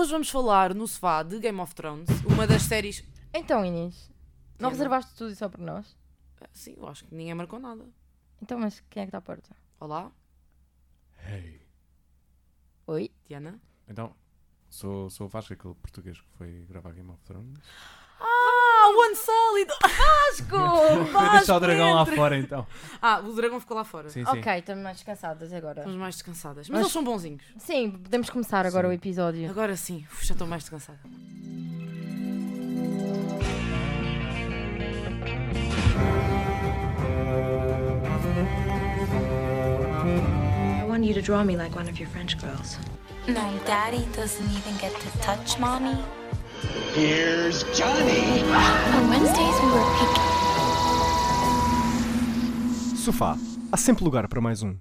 Hoje vamos falar no sofá de Game of Thrones, uma das séries. Então, Inês, não Diana. reservaste tudo só para nós? Sim, eu acho que ninguém marcou nada. Então, mas quem é que está à porta? Olá, Hey. Oi? Diana. Então, sou, sou o Vasco, aquele português que foi gravar Game of Thrones. Ah, o Unsullied! Vasco! Vou deixar Vasco, o dragão lá fora então. Ah, o dragão ficou lá fora. Sim, sim. Ok, estamos mais descansadas agora. Estamos mais descansadas. Mas, Mas- eles são bonzinhos. Sim, podemos começar agora Sim. o episódio. Agora sim, uf, já estou mais descansada. I want you to draw me like one of your French girls. No, Daddy doesn't even get to touch Mommy. Here's Johnny. On Wednesdays, we were picking. Sofá. Há sempre lugar para mais um.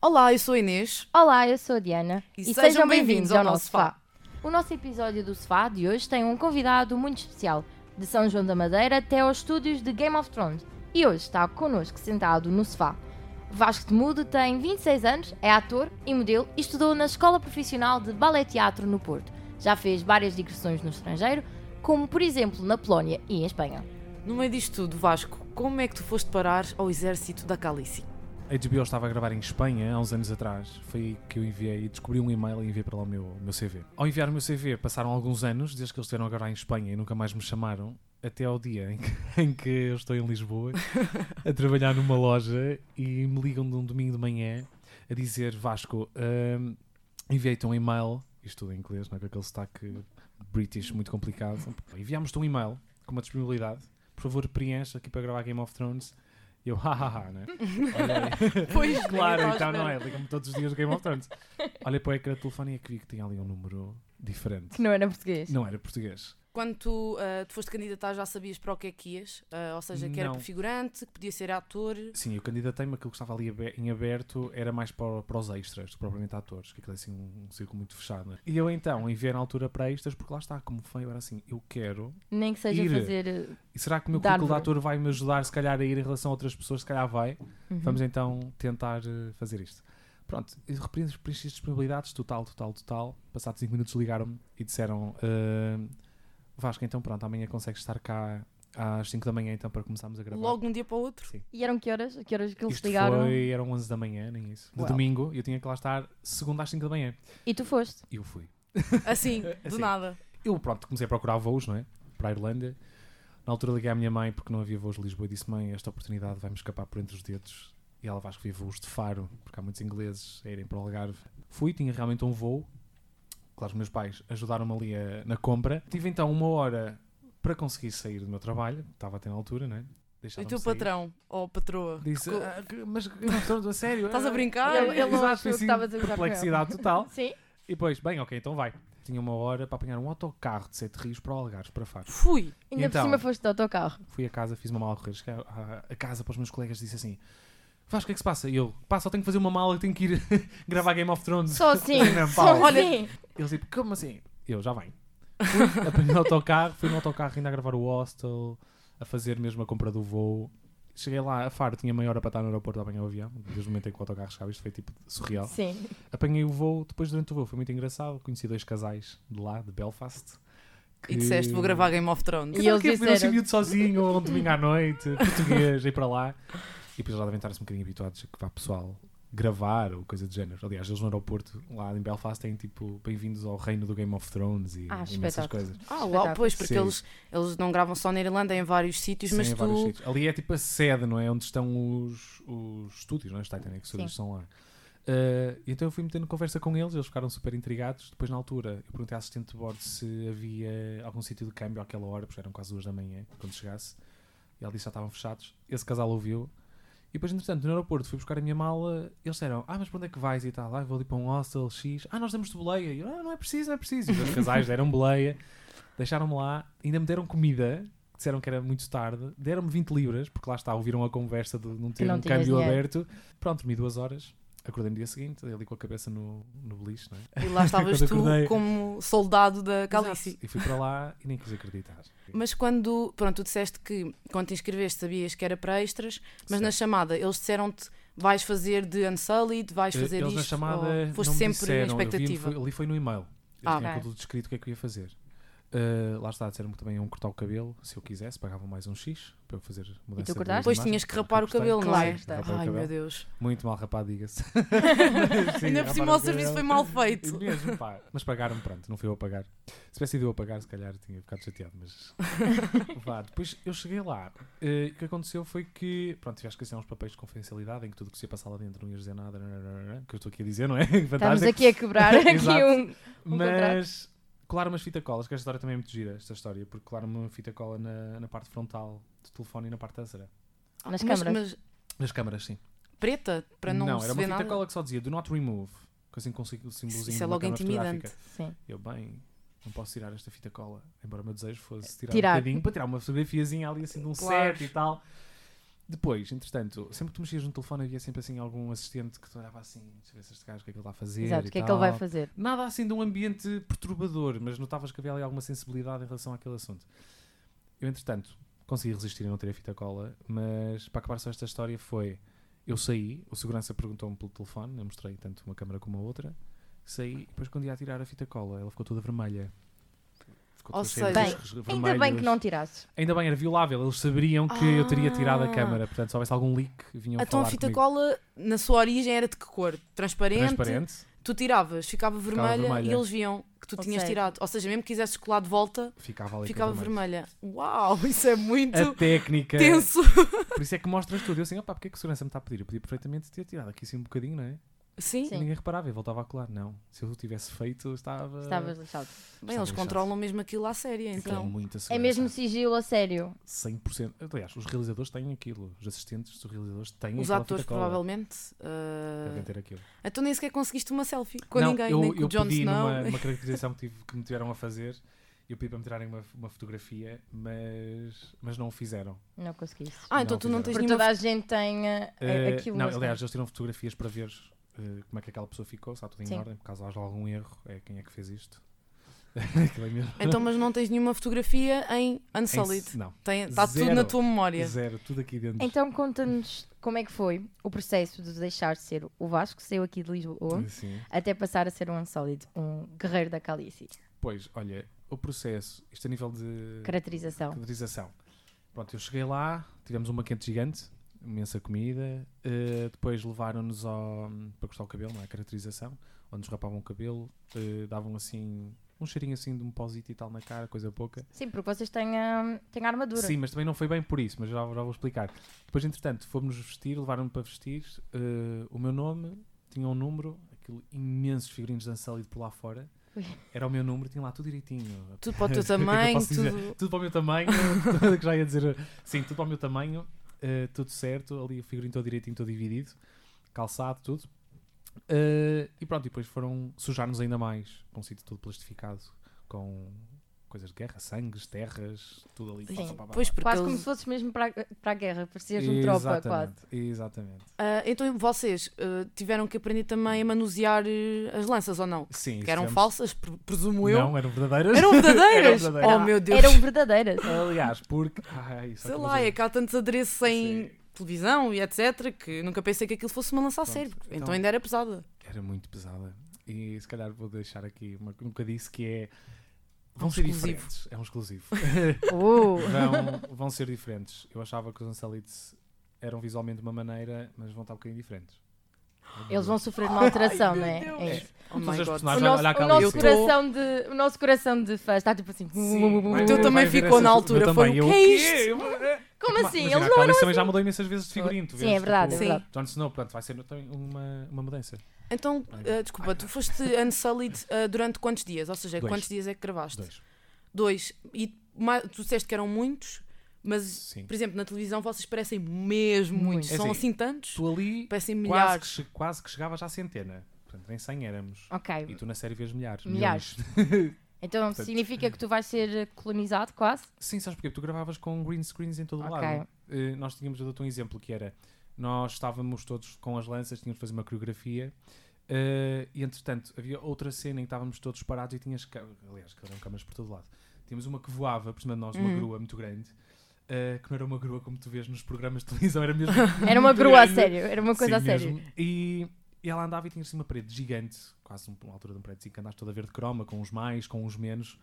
Olá, eu sou a Inês. Olá, eu sou a Diana E sejam bem-vindos ao nosso sofá. O nosso episódio do Sofá de hoje tem um convidado muito especial, de São João da Madeira até aos estúdios de Game of Thrones. E hoje está connosco sentado no sofá. Vasco de Mudo tem 26 anos, é ator e modelo e estudou na Escola Profissional de Ballet Teatro no Porto. Já fez várias digressões no estrangeiro, como por exemplo na Polónia e em Espanha. No meio disto tudo, Vasco, como é que tu foste parar ao exército da Calice? A HBO estava a gravar em Espanha há uns anos atrás. Foi aí que eu enviei, descobri um e-mail e enviei para lá o meu, o meu CV. Ao enviar o meu CV, passaram alguns anos, desde que eles estiveram a gravar em Espanha e nunca mais me chamaram, até ao dia em que, em que eu estou em Lisboa a trabalhar numa loja e me ligam de um domingo de manhã a dizer: Vasco, hum, enviei-te um e-mail, isto tudo em inglês, não é? com aquele sotaque british muito complicado. Enviámos-te um e-mail com uma disponibilidade. Por favor, preenche aqui para gravar Game of Thrones. E eu, hahaha, né? Olhei. Pois, claro, então não é. Liga-me todos os dias do Game of Thrones. Olha para o ecrã de telefone e é que vi que tinha ali um número diferente. Que não era português. Não era português. Quando tu, ah, tu foste candidatar, já sabias para o que é que ias? Ah, ou seja, que era Não. para figurante, que podia ser ator. Sim, eu candidatei-me, aquilo que estava ali em aberto era mais para, para os extras, propriamente atores, que aquilo é assim um, um círculo muito fechado. né? E eu então enviei na altura para extras, porque lá está, como foi, era assim, eu quero. Nem que seja Ir. fazer. eh, E será que o meu currículo de ator vai me ajudar, se calhar, a ir em relação a outras pessoas? Se calhar vai. uhum. Vamos então tentar eh, fazer isto. Pronto, e preenchi as disponibilidades, total, total, total. Passados 5 minutos ligaram-me e disseram: eh, Vasco, então pronto, amanhã consegues estar cá às 5 da manhã então para começarmos a gravar. Logo de um dia para o outro. Sim. E eram que horas? A que horas que eles Isto ligaram? foi, eram 11 da manhã, nem isso. De Uau. domingo, eu tinha que lá estar segunda às 5 da manhã. E tu foste? E eu fui. Assim, do Assim. nada. Eu, pronto, comecei a procurar voos, não é? Para a Irlanda. Na altura liguei à minha mãe porque não havia voos de Lisboa e disse: Mãe, esta oportunidade vai-me escapar por entre os dedos. E ela vai que havia voos de Faro, porque há muitos ingleses a irem para o Algarve. Fui, tinha realmente um voo. Claro, os meus pais ajudaram-me ali a- na compra. Tive então uma hora para conseguir sair do meu trabalho, estava até na altura, não é? E o Deixaram-me teu sair. patrão, ou patroa? Disse, "Ah, mas não estou a sério. Estás a ah." brincar? Ele- ele Exato, assim, a gozar com ele. perplexidade total. Sim. E depois, bem, ok, então vai. Tinha uma hora para apanhar um autocarro de Sete Rios para o Algarve, para Faro. Fui. Ainda Então? por cima foste de autocarro. Fui a casa, fiz uma mala a correr. Cheguei a, a casa para os meus colegas e disse assim: Vasco, o que é que se passa? E eu, pá, só tenho que fazer uma mala, tenho que ir gravar Game of Thrones. Só assim. Não, só. Olha- assim. Eles tipo, como assim? Eu, já vem. Fui, apanhei o autocarro, fui no autocarro ainda a gravar o hostel, a fazer mesmo a compra do voo. Cheguei lá, a Faro tinha meia hora para estar no aeroporto a apanhar o avião, desde o momento em que o autocarro chegava, isto foi tipo surreal. Sim. Apanhei o voo, depois durante o voo foi muito engraçado, conheci dois casais de lá, de Belfast. E disseste, vou gravar Game of Thrones. E E eles disseram... assim, sozinho, um domingo à noite, português, ir para lá. E depois já devem estar-se um bocadinho habituados a que vá pessoal gravar ou coisa do género. Aliás, eles no aeroporto, lá em Belfast, têm tipo bem-vindos ao reino do Game of Thrones e Ah, imensas espetáculo. coisas. Ah, uau, pois, porque Sim. eles, eles não gravam só na Irlanda, em vários sítios, Sim, mas em vários tu. sítios. Ali é tipo a sede, não é? Onde estão os, os estúdios, não é? Os Titanic Studios são lá. Uh, e então eu fui metendo conversa com eles, eles ficaram super intrigados. Depois, na altura, eu perguntei à assistente de bordo se havia algum sítio de câmbio àquela hora, porque eram quase duas da manhã quando chegasse. E ela disse que já estavam fechados. Esse casal ouviu. E depois, entretanto, no aeroporto fui buscar a minha mala. Eles disseram: Ah, mas para onde é que vais e tal? Ah, vou ali para um hostel X. Ah, nós damos-te boleia. E eu: Ah, não é preciso, não é preciso. E os casais deram boleia, deixaram-me lá, ainda me deram comida. Disseram que era muito tarde, deram-me 20 libras, porque lá está, ouviram a conversa de não ter não um câmbio dinheiro. aberto. Pronto, dormi duas horas, acordei no dia seguinte, ali com a cabeça no, no beliche, não é? E lá estavas tu como soldado da. Exato. E fui para lá e nem quis acreditar. Mas quando, pronto, tu disseste que quando te inscreveste sabias que era para extras, mas na chamada eles disseram-te vais fazer de Unsullied, vais Eh, fazer Eles isto, na chamada foste sempre disseram, na eu vi- expectativa. ali foi no e-mail. Eles Ah, tinham ok. tudo descrito o que é que eu ia fazer. Uh, lá está, disseram-me que também iam cortar o cabelo, se eu quisesse, pagavam mais um X para eu fazer mudança de cortaste? Depois tinhas que rapar o cabelo, não é? Ai meu Deus. Muito mal rapado, diga-se. Ainda por cima o serviço foi mal feito. Mesmo, pá. Mas pagaram-me, pronto, não fui eu a pagar. Se tivesse sido eu a pagar, se calhar tinha ficado chateado, mas. Vá, depois eu cheguei lá. eh, o que aconteceu foi que, pronto, tiveste que assinar uns papéis de confidencialidade em que tudo que se ia passar lá dentro não ias dizer nada, que eu estou aqui a dizer, não é? Estamos aqui a quebrar aqui um. um Mas colaram umas fita colas, que esta história também é muito gira, esta história, porque colaram uma fita cola na, na parte frontal do telefone e na parte traseira. Nas mas, câmaras. mas Nas câmaras, sim. preta, para não, era se uma fita nada. cola que só dizia do not remove, que assim consigo o símbolozinho Isso é logo intimidante. fotográfica. Sim. Eu, bem, não posso tirar esta fita cola. Embora o meu desejo fosse tirar, Tirar. um bocadinho para tirar uma fotografiazinha ali assim de um Claro. set e tal. Depois, entretanto, sempre que tu mexias no telefone havia sempre assim algum assistente que te olhava assim, deixa ver se este gajo o que é que ele está a fazer. Exato, e o que é que ele vai fazer? Nada assim de um ambiente perturbador, mas notavas que havia ali alguma sensibilidade em relação àquele assunto. Eu, entretanto, consegui resistir a não ter a fita cola, mas para acabar só esta história foi: eu saí, o segurança perguntou-me pelo telefone, eu mostrei tanto uma câmera como a outra, saí, e depois quando ia a tirar a fita cola, ela ficou toda vermelha. Ou seja- riscos Ainda bem que não tiraste. Ainda bem, era violável, eles saberiam que eu teria tirado a Ah. câmera, portanto, se houvesse algum leak, vinham Então a fita comigo. cola, na sua origem, era de que cor? Transparente? transparente. Tu tiravas, ficava vermelha, vermelha. e eles viam que tu Ou tinhas seja- tirado. Ou seja, mesmo que quisesses colar de volta, Ficava ficava vermelha. Uau, isso é muito A técnica. tenso. Por isso é que mostras tudo. Eu assim, opá, porque é que a segurança me está a pedir? Eu podia perfeitamente ter tirado aqui assim um bocadinho, não é? Sim, Sim. E ninguém reparava, eu voltava a colar. Não, se eu tivesse feito, estava. Estavas lixado. bem, eles lixado. controlam mesmo aquilo à séria, Aquilo então. muita É segurança. mesmo sigilo a sério. 100%. Aliás, os realizadores têm aquilo. Os assistentes dos realizadores têm Os aquela atores, fita cola. provavelmente. ah, Devem ter aquilo. Então nem sequer conseguiste uma selfie com não, ninguém, eu, nem com eu o Jon pedi Snow. numa, numa caracterização que, tive- que me tiveram a fazer. Eu pedi para me tirarem uma, uma fotografia, mas, mas não o fizeram. Não conseguiste. Ah, então Não tu não fizeram. tens Porque nenhuma. toda a gente tem eh, Eh, aquilo. não, mas aliás, eles tiram fotografias para ver eh, como é que aquela pessoa ficou, se está tudo em Sim. ordem, por caso haja algum erro, é quem é que fez isto. É. Então, mas não tens nenhuma fotografia em Em- Unsolid. Não, Está tudo na tua memória. zero, tudo aqui dentro. Então conta-nos como é que foi o processo de deixar de ser o Vasco, saiu aqui de Lisboa, Sim. até passar a ser um Unsolid, um guerreiro da Calice. Pois, olha, o processo, isto a nível de Caracterização. caracterização. Pronto, eu cheguei lá, tivemos uma quente gigante, imensa comida, eh, depois levaram-nos para cortar o cabelo, não é? Caracterização, onde nos rapavam o cabelo, eh, davam assim um cheirinho assim de um pauzito e tal na cara, coisa pouca. Sim, porque vocês têm, a têm a armadura. Sim, mas também não foi bem por isso, mas já, já vou explicar. Depois, entretanto, fomos vestir, levaram-me para vestir. eh, o meu nome tinha um número, aquilo imensos figurinos de Unsullied por lá fora. Era o meu número, tinha lá tudo direitinho. Tudo para o teu é tamanho, tudo. Tudo para o meu tamanho, que já ia dizer. Sim, tudo para o meu tamanho, eh, tudo certo, ali o figurino todo direitinho, todo dividido, calçado, tudo. Eh, e pronto, e depois foram sujar-nos ainda mais, com um sítio todo plastificado, com coisas de guerra, sangues, terras, tudo ali. Sim. pá, pá, pá, pá, Pois, pá. Quase como eles- se fosses mesmo para, a- para a guerra, parecias um tropa quase. Exatamente, Exatamente. Ah, então vocês ah, tiveram que aprender também a manusear eh, as lanças ou não? Sim, Que eram tivemos- falsas, pre- presumo eu. Não, eram verdadeiras. Eram verdadeiras? Eram verdadeiras. Oh meu Deus! Eram verdadeiras. Aliás, porque. Ai, só Sei que lá, é que há tantos adereços em Sim. televisão e etc. que nunca pensei que aquilo fosse uma lança a sério. Então, então- ainda era pesada. Era muito pesada. E se calhar vou deixar aqui uma, nunca disse que é. Vão Um ser exclusivo. diferentes. É um exclusivo. Uh, vão, vão ser diferentes. Eu achava que os Unsalites eram visualmente de uma maneira, mas vão estar um bocadinho diferentes. eles vão sofrer uma alteração, não é? É isso. Oh Todos my os God. personagens, O nosso, o, nosso coração de, o nosso coração de fã está tipo assim. Sim, O teu também ficou na altura, foi o que é isto? Como assim? Imagina, Eles a não Calice eram também já mudou imensas vezes de figurino. tu Sim, vês, é verdade, é tipo, verdade. Jon Snow, portanto, vai ser também uma, uma mudança. Então, ah, desculpa, tu foste Unsullied ah, durante quantos dias? Ou seja, Dois. quantos dias é que gravaste? Dois. Dois. E ma- tu disseste que eram muitos, mas, Sim. por exemplo, na televisão vocês parecem mesmo muitos. É São assim, assim tantos? Tu ali Parecem quase que, milhares. quase que chegavas à centena. Portanto, nem 100 éramos. E Ok. tu na série vês milhares. Milhares. milhões. Então Portanto- significa que tu vais ser colonizado quase? Sim, sabes porquê? Porque tu gravavas com green screens em todo o lado. Eh, nós tínhamos, eu dou-te um exemplo, que era, nós estávamos todos com as lanças, tínhamos de fazer uma coreografia, eh, e entretanto havia outra cena em que estávamos todos parados e tinhas, aliás, que eram câmaras por todo lado. Tínhamos uma que voava por cima de nós, uma Uhum. grua muito grande, eh, que não era uma grua como tu vês nos programas de televisão, era mesmo Era uma grua a grande. sério, era uma coisa Sim, a sério. mesmo. E, E ela andava e tinha assim uma parede gigante, quase um- uma altura de um prédio, que andaste toda verde croma, com uns mais, com uns menos,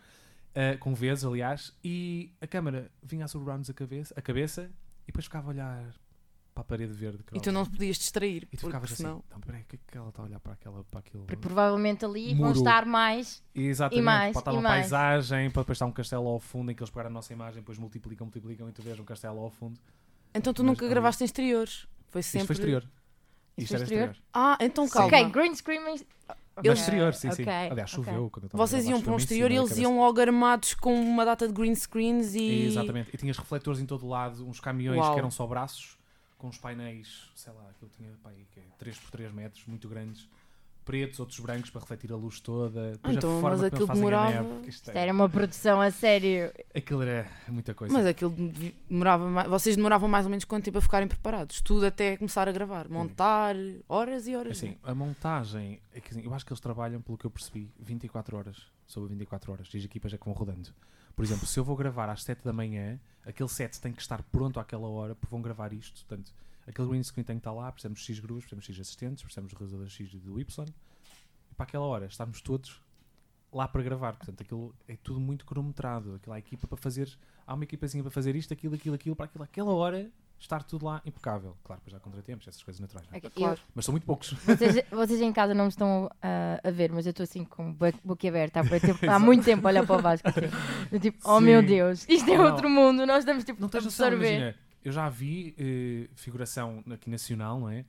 eh, com vezes, aliás, e a câmara vinha a sobrar-nos a cabeça, a cabeça e depois ficava a olhar para a parede verde croma. E tu não te podias distrair. E tu ficavas assim, senão... não, peraí, o que é que ela está a olhar para, aquela, para aquilo? Porque provavelmente ali vão Muro. estar mais. Exatamente, E mais, pode estar uma mais. paisagem, pode depois estar um castelo ao fundo em que eles pegaram a nossa imagem, depois multiplicam, multiplicam e tu vês um castelo ao fundo. Então tu Mas nunca gravaste em exteriores. Foi sempre. Isto foi exterior. Isto era exterior? exterior. Ah, então calma. Ok, green screen. mas- Mas Ok, exterior, sim, sim. ok, Aliás, choveu quando eu estava a Vocês iam para um exterior e eles iam logo armados com uma data de green screens e. Exatamente. E tinhas refletores em todo lado, uns caminhões Uau. que eram só braços, com uns painéis, sei lá, aquilo tinha pá, aí, que é 3 por 3 metros, muito grandes, pretos, outros brancos para refletir a luz toda. Depois Então, a forma mas aquilo demorava- neve. Isto é- era uma produção a sério. Aquilo era muita coisa. Mas aquilo demorava mais... Vocês demoravam mais ou menos quanto tempo a ficarem preparados? Tudo até começar a gravar. Montar horas e horas. Assim, a montagem, é que, assim, eu acho que eles trabalham, pelo que eu percebi, 24 horas, sobre 24 horas, e as equipas é que vão rodando. Por exemplo, se eu vou gravar às 7 da manhã, aquele set tem que estar pronto àquela hora, porque vão gravar isto. Portanto, aquele green screen tem que estar lá, precisamos de X grus, precisamos de X assistentes, precisamos de realizador X e do Y. E para aquela hora, estarmos todos lá para gravar. Portanto, aquilo é tudo muito cronometrado. Aquela equipa para fazer. Há uma equipazinha para fazer isto, aquilo, aquilo, aquilo, para aquilo, aquela hora estar tudo lá impecável. Claro, depois há contratempos, essas coisas naturais. não é? Eu- Claro. Mas são muito poucos. vocês, vocês em casa não me estão ah, a ver, mas eu estou assim com a boca aberta há, tempo- há muito tempo a olhar para o Vasco assim. Tipo, oh Sim. meu Deus, isto é Não. outro mundo, nós estamos tipo Não a absorver. Eu já vi eh, figuração aqui nacional, não é?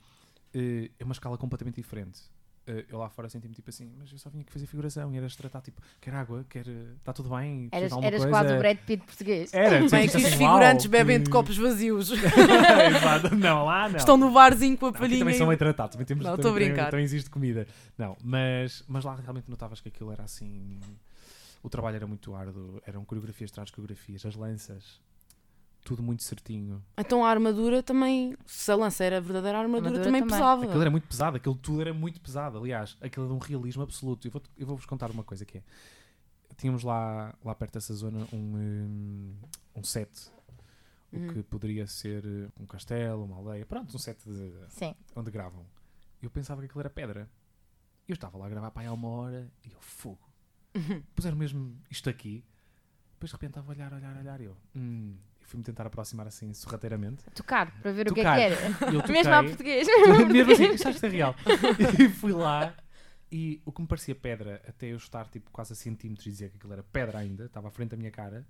Eh, é uma escala completamente diferente. Eh, eu lá fora senti-me tipo assim, mas eu só vim aqui fazer figuração e eras tratar tipo, quer água, quer. Está tudo bem? Eras, alguma eras coisa?" quase o Brad Pitt português. Era, tu Bem, ficas que os assim, figurantes "Uau, bebem de que-" copos vazios. Exato, não, lá não. Estão no barzinho com a Não, aqui palhinha. também e- são bem tratados, também temos Não, também, a também- brincar. Também existe comida. Não, mas, mas lá realmente notavas que aquilo era assim. O trabalho era muito árduo, eram coreografias de coreografias, as lanças, tudo muito certinho. Então a armadura também, se a lança era a verdadeira armadura, Armadura também, também. pesava. Aquilo era muito pesado, aquilo tudo era muito pesado. Aliás, aquilo era um realismo absoluto. Eu vou- eu vou-vos contar uma coisa que é. Tínhamos lá, lá perto dessa zona um, hum, um set. O Uhum. que poderia ser eh, um castelo, uma aldeia. Pronto, um set de, Sim. onde gravam. Eu pensava que aquilo era pedra. Eu estava lá a gravar para aí há uma hora e eu, fogo. Puseram mesmo isto aqui. Depois de repente estava a olhar, olhar, olhar. E eu, hum. Fui-me tentar aproximar assim, sorrateiramente. Tocar, para ver o que é Tocar. que era. Eu Mesmo à toquei. português. Mesmo assim, isto é real. E fui lá e o que me parecia pedra, até eu estar tipo quase a centímetros e dizer que aquilo era pedra ainda, estava à frente da minha cara,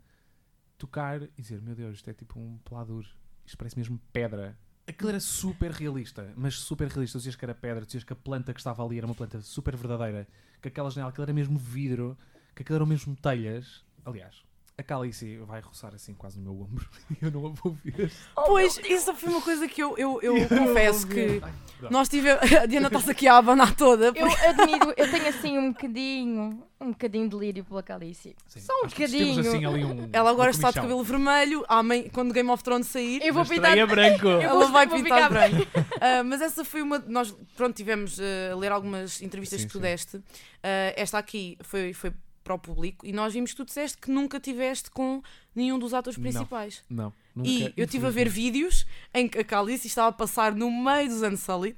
tocar e dizer, meu Deus, isto é tipo um pelador, isto parece mesmo pedra. Aquilo era super realista, mas super realista. Tu dizias que era pedra, tu dizias que a planta que estava ali era uma planta super verdadeira, que aquela janela, aquilo era mesmo vidro, que aquilo eram mesmo telhas. Aliás, a Calice vai roçar assim quase no meu ombro e eu não a vou ver. Pois, isso foi uma coisa que eu, eu, eu confesso que Ai, nós tivemos. A Diana está-se aqui a abanar toda. Eu admiro, eu tenho assim um bocadinho, um bocadinho de lírio pela Calice. Sim, Só um acho que temos bocadinho. assim ali um- Ela agora uma está de cabelo vermelho. Amém, quando Game of Thrones sair, Eu vou pintar. estreia branco. Eu ela vou- vai vou pintar ficar branco. Ah, mas essa foi uma. Nós, pronto, tivemos ah, a ler algumas entrevistas Sim, que tu sim. deste. Ah, esta aqui foi, foi para o público e nós vimos que tu disseste que nunca tiveste com nenhum dos atores Não. principais. Não, nunca, E eu estive a ver vídeos em que a Calice estava a passar no meio dos Unsullied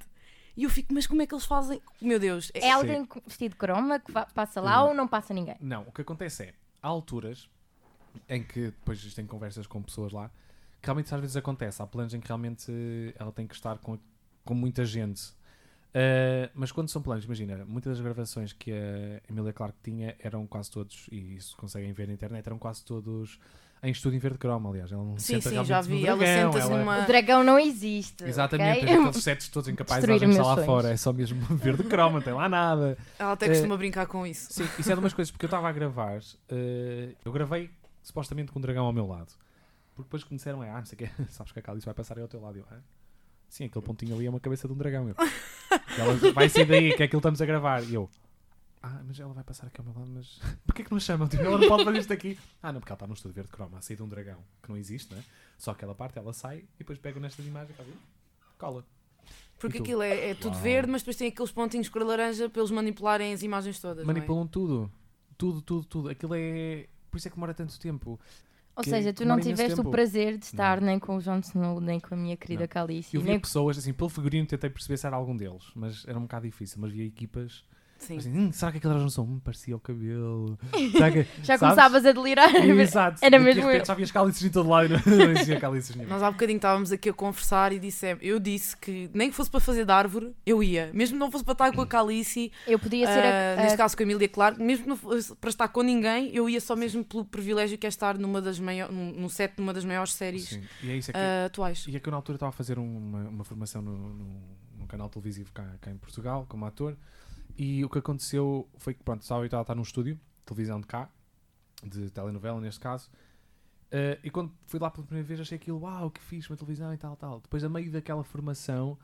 e eu fico, mas como é que eles fazem? Meu Deus, é- É alguém com- vestido de croma que passa lá Uhum. ou não passa ninguém? Não, o que acontece é, há alturas em que depois existem conversas com pessoas lá, que realmente às vezes acontece. Há planos em que realmente ela tem que estar com, com muita gente. Uh, mas quando são planos, imagina, muitas das gravações que a Emília Clarke tinha eram quase todos, e isso conseguem ver na internet, eram quase todos em estúdio em verde croma, aliás. Ela não Sim, senta sim, já vi. Ela dragão, senta-se ela- numa. O dragão não existe. Exatamente, ok? tem aqueles sets todos paisagem está meus lá fora, é só mesmo verde croma, não tem lá nada. Ela até Eh, costuma brincar com isso. Sim, isso é de umas coisas, porque eu estava a gravar, eh, eu gravei supostamente com um dragão ao meu lado. Porque depois que me disseram, é, ah, não sei o quê, sabes que a Calice vai passar aí ao teu lado. Eu, ah, sim, aquele pontinho ali é uma cabeça de um dragão. Eu, "E ela vai sair daí, que é aquilo que estamos a gravar. E eu, ah, mas ela vai passar aqui ao meu lado, mas porquê que não a chamam? Tipo, ela não pode fazer isto aqui. Ah, não, porque ela está num estúdio verde croma, a sair de um dragão, que não existe, né? Só aquela parte ela sai e depois pega nestas imagens e cola. Porque aquilo é, é tudo Uau. verde, mas depois tem aqueles pontinhos cor laranja para eles manipularem as imagens todas. é? Manipulam tudo. Tudo, tudo, tudo. Aquilo é. Por isso é que demora tanto tempo. Ou que seja, tu não tiveste o prazer de estar Não. nem com o Jon Snow, nem com a minha querida Não. Khaleesi. Eu via Nem... pessoas, assim, pelo figurino tentei perceber se era algum deles, mas era um bocado difícil. Mas via equipas, Sim. assim, hum, será que aquelas não são? Hum, parecia o cabelo. Será que- Já sabes? começavas a delirar. Exato. Era mesmo repente eu. Já vias cálices em todo lado e não, existia cálices nenhum. Nós há bocadinho estávamos aqui a conversar e disse, eu disse que nem que fosse para fazer de árvore, eu ia. Mesmo que não fosse para estar com a Calice, Eu podia ser a, ah, a- neste caso com a Emília Clarke, mesmo que não fosse para estar com ninguém, eu ia só mesmo pelo privilégio que é estar numa das maiores, num, set de uma das maiores séries Sim. E é isso aqui. ah, atuais. E é que eu na altura estava a fazer uma, uma formação no, no, num canal televisivo cá, cá em Portugal, como ator, e o que aconteceu foi que, pronto, estava habituado a estar num estúdio, televisão de cá, de telenovela neste caso, eh, e quando fui lá pela primeira vez achei aquilo, uau, que fixe, uma televisão e tal, tal. Depois, a meio daquela formação,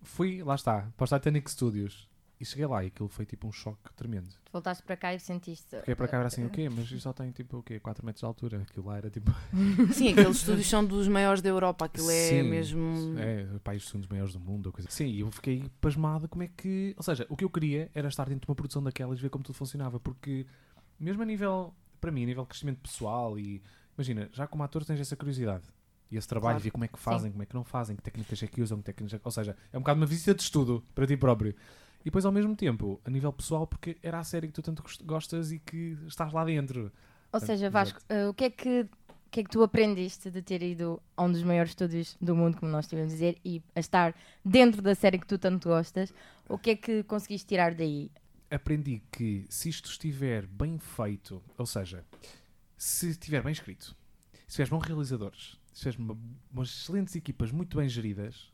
fui, lá está, para os Titanic Studios, e cheguei lá e aquilo foi tipo um choque tremendo. voltaste para cá e sentiste. Fiquei para cá era assim, o quê? Mas isto só tem tipo, o quê? 4 metros de altura. Aquilo lá era tipo... Sim, aqueles estúdios são dos maiores da Europa, aquilo é Sim, mesmo. É, países são dos maiores do mundo. Ou coisa. assim. Sim, e eu fiquei pasmado como é que. Ou seja, o que eu queria era estar dentro de uma produção daquelas e ver como tudo funcionava. Porque, mesmo a nível, para mim, a nível de crescimento pessoal e. Imagina, já como ator tens essa curiosidade. E esse trabalho, Claro. ver como é que fazem, como é que não fazem, que técnicas é que usam, que técnicas é que... Ou seja, é um bocado uma visita de estudo para ti próprio. E depois, ao mesmo tempo, a nível pessoal, porque era a série que tu tanto gost- gostas e que estás lá dentro. Ou seja, Exato. Vasco, eh, o que é que o que é que tu aprendeste de ter ido a um dos maiores estúdios do mundo, como nós tivemos a dizer, e a estar dentro da série que tu tanto gostas? O que é que conseguiste tirar daí? aprendi que se isto estiver bem feito, ou seja, se estiver bem escrito, se tiveres bons realizadores, se tiveres uma- umas excelentes equipas muito bem geridas,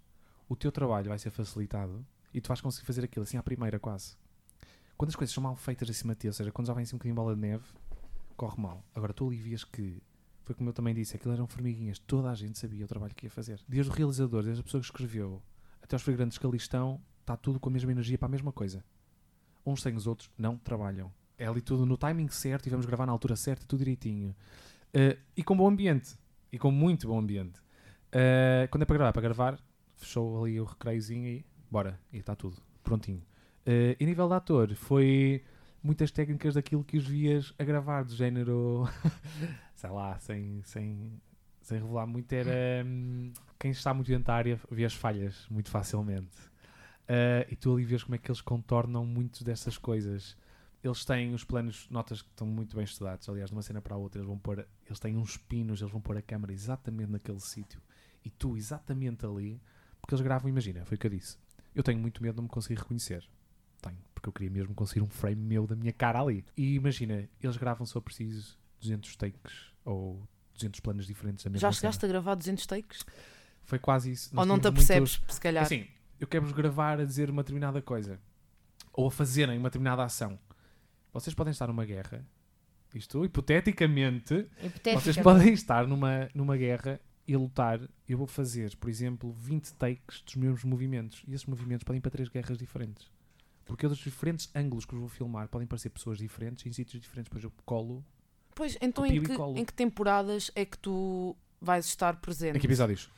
o teu trabalho vai ser facilitado e tu vais conseguir fazer aquilo assim à primeira quase. Quando as coisas são mal feitas acima de ti, ou seja, quando já vem assim um bocadinho bola de neve, corre mal. Agora tu alivias que, foi como eu também disse, aquilo eram formiguinhas, toda a gente sabia o trabalho que ia fazer. Desde o realizador, desde a pessoa que escreveu, até os fragrantes que ali estão, está tudo com a mesma energia para a mesma coisa uns sem os outros não trabalham. É ali tudo no timing certo e vamos gravar na altura certa, tudo direitinho. Eh, e com bom ambiente. E com muito bom ambiente. Eh, quando é para gravar, para gravar, fechou ali o recreiozinho e bora. E está tudo prontinho. Eh, e nível de ator, foi muitas técnicas daquilo que os vias a gravar, do género, sei lá, sem, sem, sem revelar muito, era hum, quem está muito dentro da área vê as falhas muito facilmente. Uh, e tu ali vês como é que eles contornam muito dessas coisas. Eles têm os planos, notas que estão muito bem estudados. Aliás, de uma cena para a outra, eles vão pôr, eles têm uns pinos, eles vão pôr a câmera exatamente naquele sítio e tu exatamente ali, porque eles gravam. Imagina, foi o que eu disse. Eu tenho muito medo de não me conseguir reconhecer. Tenho, porque eu queria mesmo conseguir um frame meu da minha cara ali. E imagina, eles gravam só preciso 200 takes ou 200 planos diferentes da mesma Já cena. chegaste a gravar 200 takes? Foi quase isso. Ou Nós não te apercebes, muitos- se calhar? Assim, eu quero-vos gravar a dizer uma determinada coisa. Ou a fazerem uma determinada ação. Vocês podem estar numa guerra. Isto, hipoteticamente, Hipotética. vocês podem estar numa, numa guerra e lutar. Eu vou fazer, por exemplo, 20 takes dos meus movimentos. E esses movimentos podem ir para três guerras diferentes. Porque dos diferentes ângulos que eu vou filmar podem parecer pessoas diferentes em sítios diferentes. Depois eu colo. Pois, então em que, colo. em que temporadas é que tu vais estar presente? Em que episódios?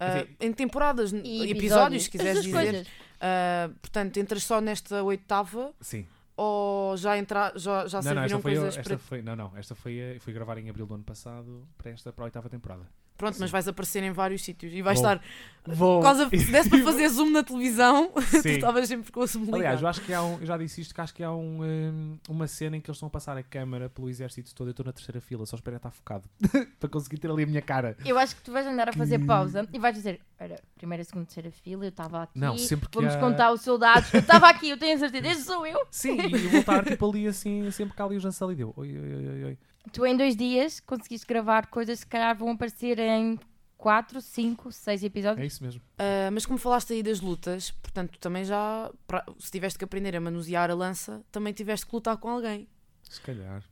Enfim. em temporadas, E episódios, se quiseres dizer. coisas. Ah, portanto, entras só nesta oitava Sim. ou já, entra, já, já não, não, esta serviram foi, a- coisas esta para. foi, não, não, esta foi, a- fui gravar em abril do ano passado para esta para a oitava temporada. Pronto, mas vais aparecer em vários sítios e vais Vou. estar. Vou. Quase, a- se desse para fazer zoom na televisão, tu Sim. estavas sempre com o zoom ligado. Aliás, eu acho que há um, eu já disse isto, que acho que há um, hum, uma cena em que eles estão a passar a câmara pelo exército todo. Eu estou na terceira fila, só espero estar focado para conseguir ter ali a minha cara. Eu acho que tu vais andar a fazer Que- pausa e vais dizer: Olha, primeira, segunda, terceira fila, eu estava aqui. Não, sempre que Vamos há- contar os soldados. Eu estava aqui, eu tenho a certeza, este sou eu. Sim, e eu vou estar tipo ali assim, sempre cá ali o Jansel e deu. Oi, oi, oi, oi, oi. Tu em dois dias conseguiste gravar coisas que se calhar vão aparecer em 4, 5, 6 É episódios. isso mesmo. Ah, mas como falaste aí das lutas, portanto, tu também já. pra- se tiveste que aprender a manusear a lança, também tiveste que lutar com alguém. Se calhar.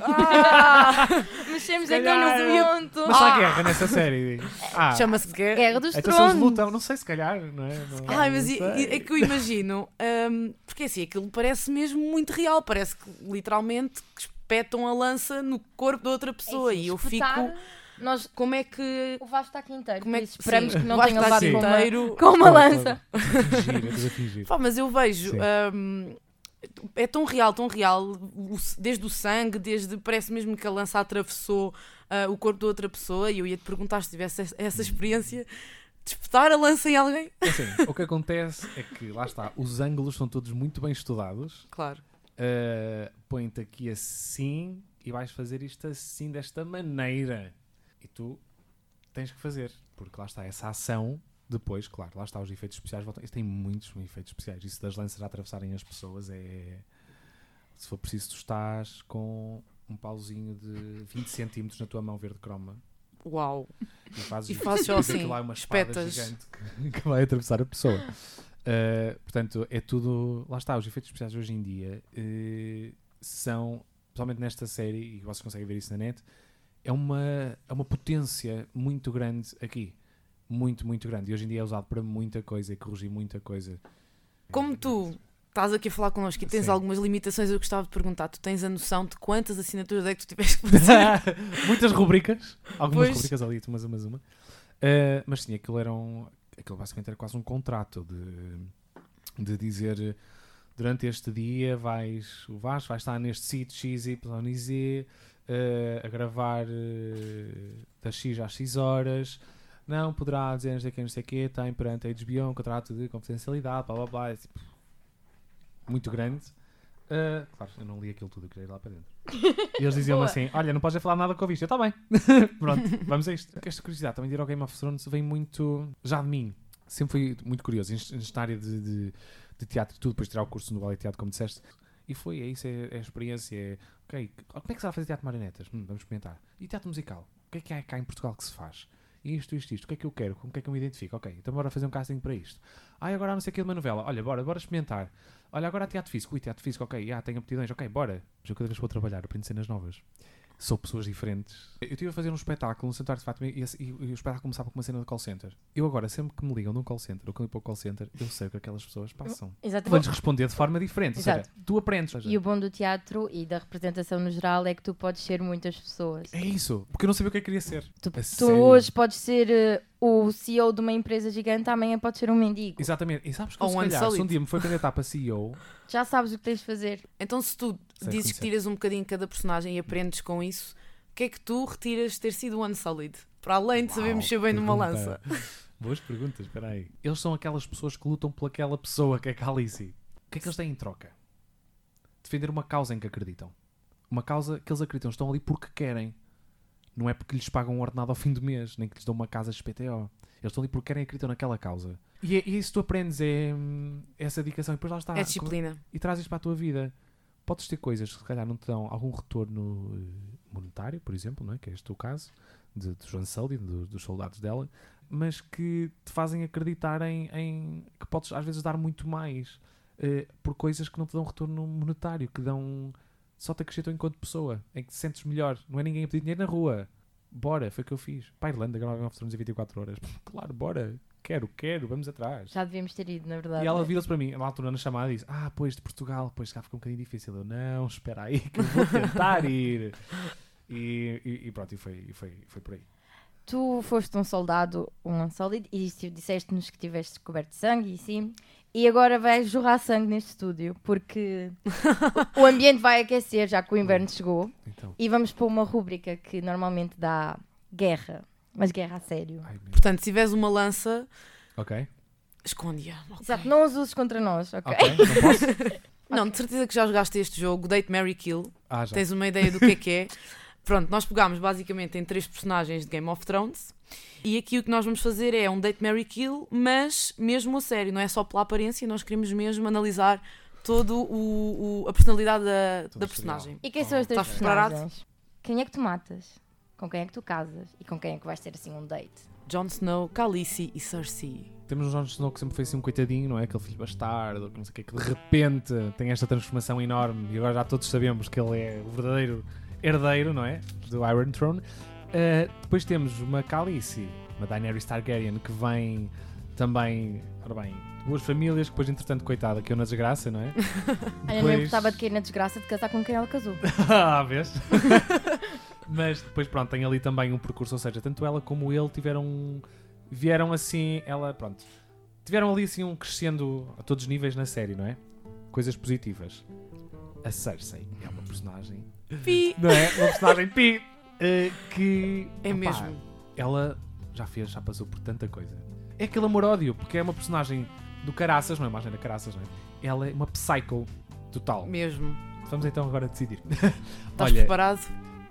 Ah! Mexemos Se aqui calhar, no ponto. Mas há guerra nessa série. Ah, Chama-se guerra. Guerra dos então eles Tronos. lutam, não sei se calhar, não é? Não- Ai, mas i- é que eu imagino, hum, porque assim, aquilo parece mesmo muito real, parece que literalmente que espetam a lança no corpo da outra pessoa É assim, e eu fico, espetar, Nós, como é que, o Vasco está aqui inteiro. como é que isso esperamos sim, que não tenha levado com uma, inteiro. com uma lança. fingir, fingir. Pá, mas eu vejo hum, É tão real, tão real, desde o sangue, desde parece mesmo que a lança atravessou ah, o corpo de outra pessoa. E eu ia te perguntar se tivesse essa- essa experiência de espetar a lança em alguém. É Assim, o que acontece é que, lá está, os ângulos são todos muito bem estudados. Claro. Uh, Põe-te aqui assim e vais fazer isto assim, desta maneira. E tu tens que fazer, porque lá está, essa ação. Depois, claro, lá está os efeitos especiais. Voltam. Isso tem muitos efeitos especiais. Isso das lanças a atravessarem as pessoas é. Se for preciso, tu estás com um pauzinho de 20 centímetros na tua mão verde croma Uau. e fazes, E fazes assim, lá é uma espada espetas. gigante que, que vai atravessar a pessoa. Uh, portanto, é tudo. Lá está, os efeitos especiais hoje em dia uh, são, principalmente nesta série, e vocês conseguem ver isso na net, é uma, é uma potência muito grande aqui. Muito, muito grande. E hoje em dia é usado para muita coisa e corrigir muita coisa. Como tu estás aqui a falar connosco e tens Sim. algumas limitações, eu gostava de perguntar: tu tens a noção de quantas assinaturas é que tu tiveste que fazer? Muitas rubricas, algumas Pois. rubricas ali, umas, umas, uma. Uh, mas sim, aquilo era um. Aquilo basicamente era quase um contrato de, de dizer durante este dia vais, o Vasco vai estar neste sítio X, Y Z uh, a gravar uh, das X às X horas. Não poderá dizer não sei o que, não sei o que, tem perante a HBO um contrato de confidencialidade, blá blá blá. É, tipo, muito grande. Uh, claro, eu não li aquilo tudo, eu queria ir lá para dentro. E eles diziam-me Boa. assim: Olha, não podes falar nada com o visto. Eu, está bem. Pronto, vamos a isto. Esta curiosidade também de ir ao Game of Thrones vem muito já de mim. Sempre fui muito curioso. Nesta área de, de, de teatro e tudo, depois de tirar o curso no Ballet Teatro, como disseste. E foi, é isso, é, é a experiência. É, ok, como é que se vai fazer teatro de marionetas? Hum, vamos experimentar. E teatro musical? O que é que há cá em Portugal que se faz? Isto, isto, isto. O que é que eu quero? Com o que é que eu me identifico? Ok, então bora fazer um casting para isto. Ah, agora não sei o que de uma novela. Olha, bora, bora experimentar. Olha, agora há teatro físico. Ui, teatro físico, ok. Já, tenho aptidões. Ok, bora. Mas eu cada vez que vou trabalhar, aprendo cenas novas. Sou pessoas diferentes. Eu estive a fazer um espetáculo no Centro de Fátima e, esse- e- e o espetáculo começava com uma cena de call center. Eu agora, sempre que me ligam num call center ou que eu ligo para o call center, eu sei o que aquelas pessoas passam. Exato. Vou-lhes responder de forma diferente. Ou Exato. seja, tu aprendes. ou seja, E o bom do teatro e da representação no geral é que tu podes ser muitas pessoas. É isso. Porque eu não sabia o que é que queria ser. Tu, tu hoje podes ser eh, o CEO de uma empresa gigante, amanhã podes ser um mendigo. Exatamente. E sabes que eu, Ou se um calhar, se um dia me for candidatar para CEO, Já sabes o que tens de fazer. Então, se tu Sei dizes que conhecer. tiras um bocadinho cada personagem e aprendes com isso, o que é que tu retiras de ter sido um Unsolid? Para além de saber mexer bem numa lança. Boas perguntas, espera aí. Eles são aquelas pessoas que lutam por aquela pessoa que é a Alice. O que é que eles têm em troca? Defender uma causa em que acreditam. Uma causa que eles acreditam. Estão ali porque querem. Não é porque lhes pagam um ordenado ao fim do mês, nem que lhes dão uma casa de PTO. Eles estão ali porque querem acreditam naquela causa. E, é, e isso que tu aprendes é hum, essa dedicação. E depois lá está. É disciplina. e traz isto para a tua vida. Podes ter coisas que se calhar não te dão algum retorno eh, monetário, por exemplo, não é? que é este o caso, de, de Joan do- dos soldados dela, mas que te fazem acreditar em, em que podes às vezes dar muito mais eh, por coisas que não te dão retorno monetário, que dão só te acrescentam enquanto pessoa, em que te sentes melhor. Não é ninguém a pedir dinheiro na rua. Bora, foi o que eu fiz. Para a Irlanda, Game of Thrones em 24 horas. Claro, bora. Quero, quero, vamos atrás. Já devíamos ter ido, na verdade. E ela vira-se para mim, na altura na chamada, e diz: Ah, pois de Portugal, pois cá fica um bocadinho difícil. Eu, não, espera aí, que eu vou tentar ir. E, e- e pronto, e foi, e foi, foi por aí. Tu foste um soldado, um sólido, e disse- disseste-nos que tiveste coberto de sangue e sim. E agora vais jorrar sangue neste estúdio, porque o ambiente vai aquecer, já que o inverno chegou. Então, E vamos para uma rúbrica que normalmente dá guerra, mas guerra a sério. ai. Portanto, se tiveres uma lança, Ok, esconde-a. ok? Exato, não os uses contra nós, ok? ok, não posso? Não, de certeza que já jogaste este jogo, Date Mary Kill. Ah, já. Tens uma ideia do que é que é. Pronto, nós pegámos basicamente em três personagens de Game of Thrones. E aqui o que nós vamos fazer é um Date Mary Kill, mas mesmo a sério, não é só pela aparência, nós queremos mesmo analisar todo o, o- a personalidade da, da personagem. E quem são as três Estás preparado? personagens? Quem é que tu matas? Com quem é que tu casas? E com quem é que vais ter assim um date? Jon Snow, Khaleesi e Cersei. Temos um Jon Snow que sempre foi assim um coitadinho, não é? Aquele filho bastardo, que não sei o que, que de repente tem esta transformação enorme e agora já todos sabemos que ele é o verdadeiro herdeiro, não é? Do Iron Throne. Uh, depois temos uma Khaleesi, uma Daenerys Targaryen, que vem também, ora bem, de boas famílias, que depois, entretanto, coitada, que é uma desgraça, não é? Olha, não me importava de cair na desgraça de casar com quem ela casou. ah, vês? Mas depois, pronto, tem ali também um percurso, ou seja, tanto ela como ele tiveram. Vieram assim, ela, pronto. Tiveram ali assim um crescendo a todos os níveis na série, não é? coisas positivas. A Cersei é uma personagem. Pi. Não é? Uma personagem pi. Eh, que. É opá, mesmo. Ela já fez, já passou por tanta coisa. É aquele amor-ódio, porque é uma personagem do caraças, não é mais da caraças, não é? Ela é uma psycho total. Mesmo. Vamos então agora decidir. Estás Olha, preparado?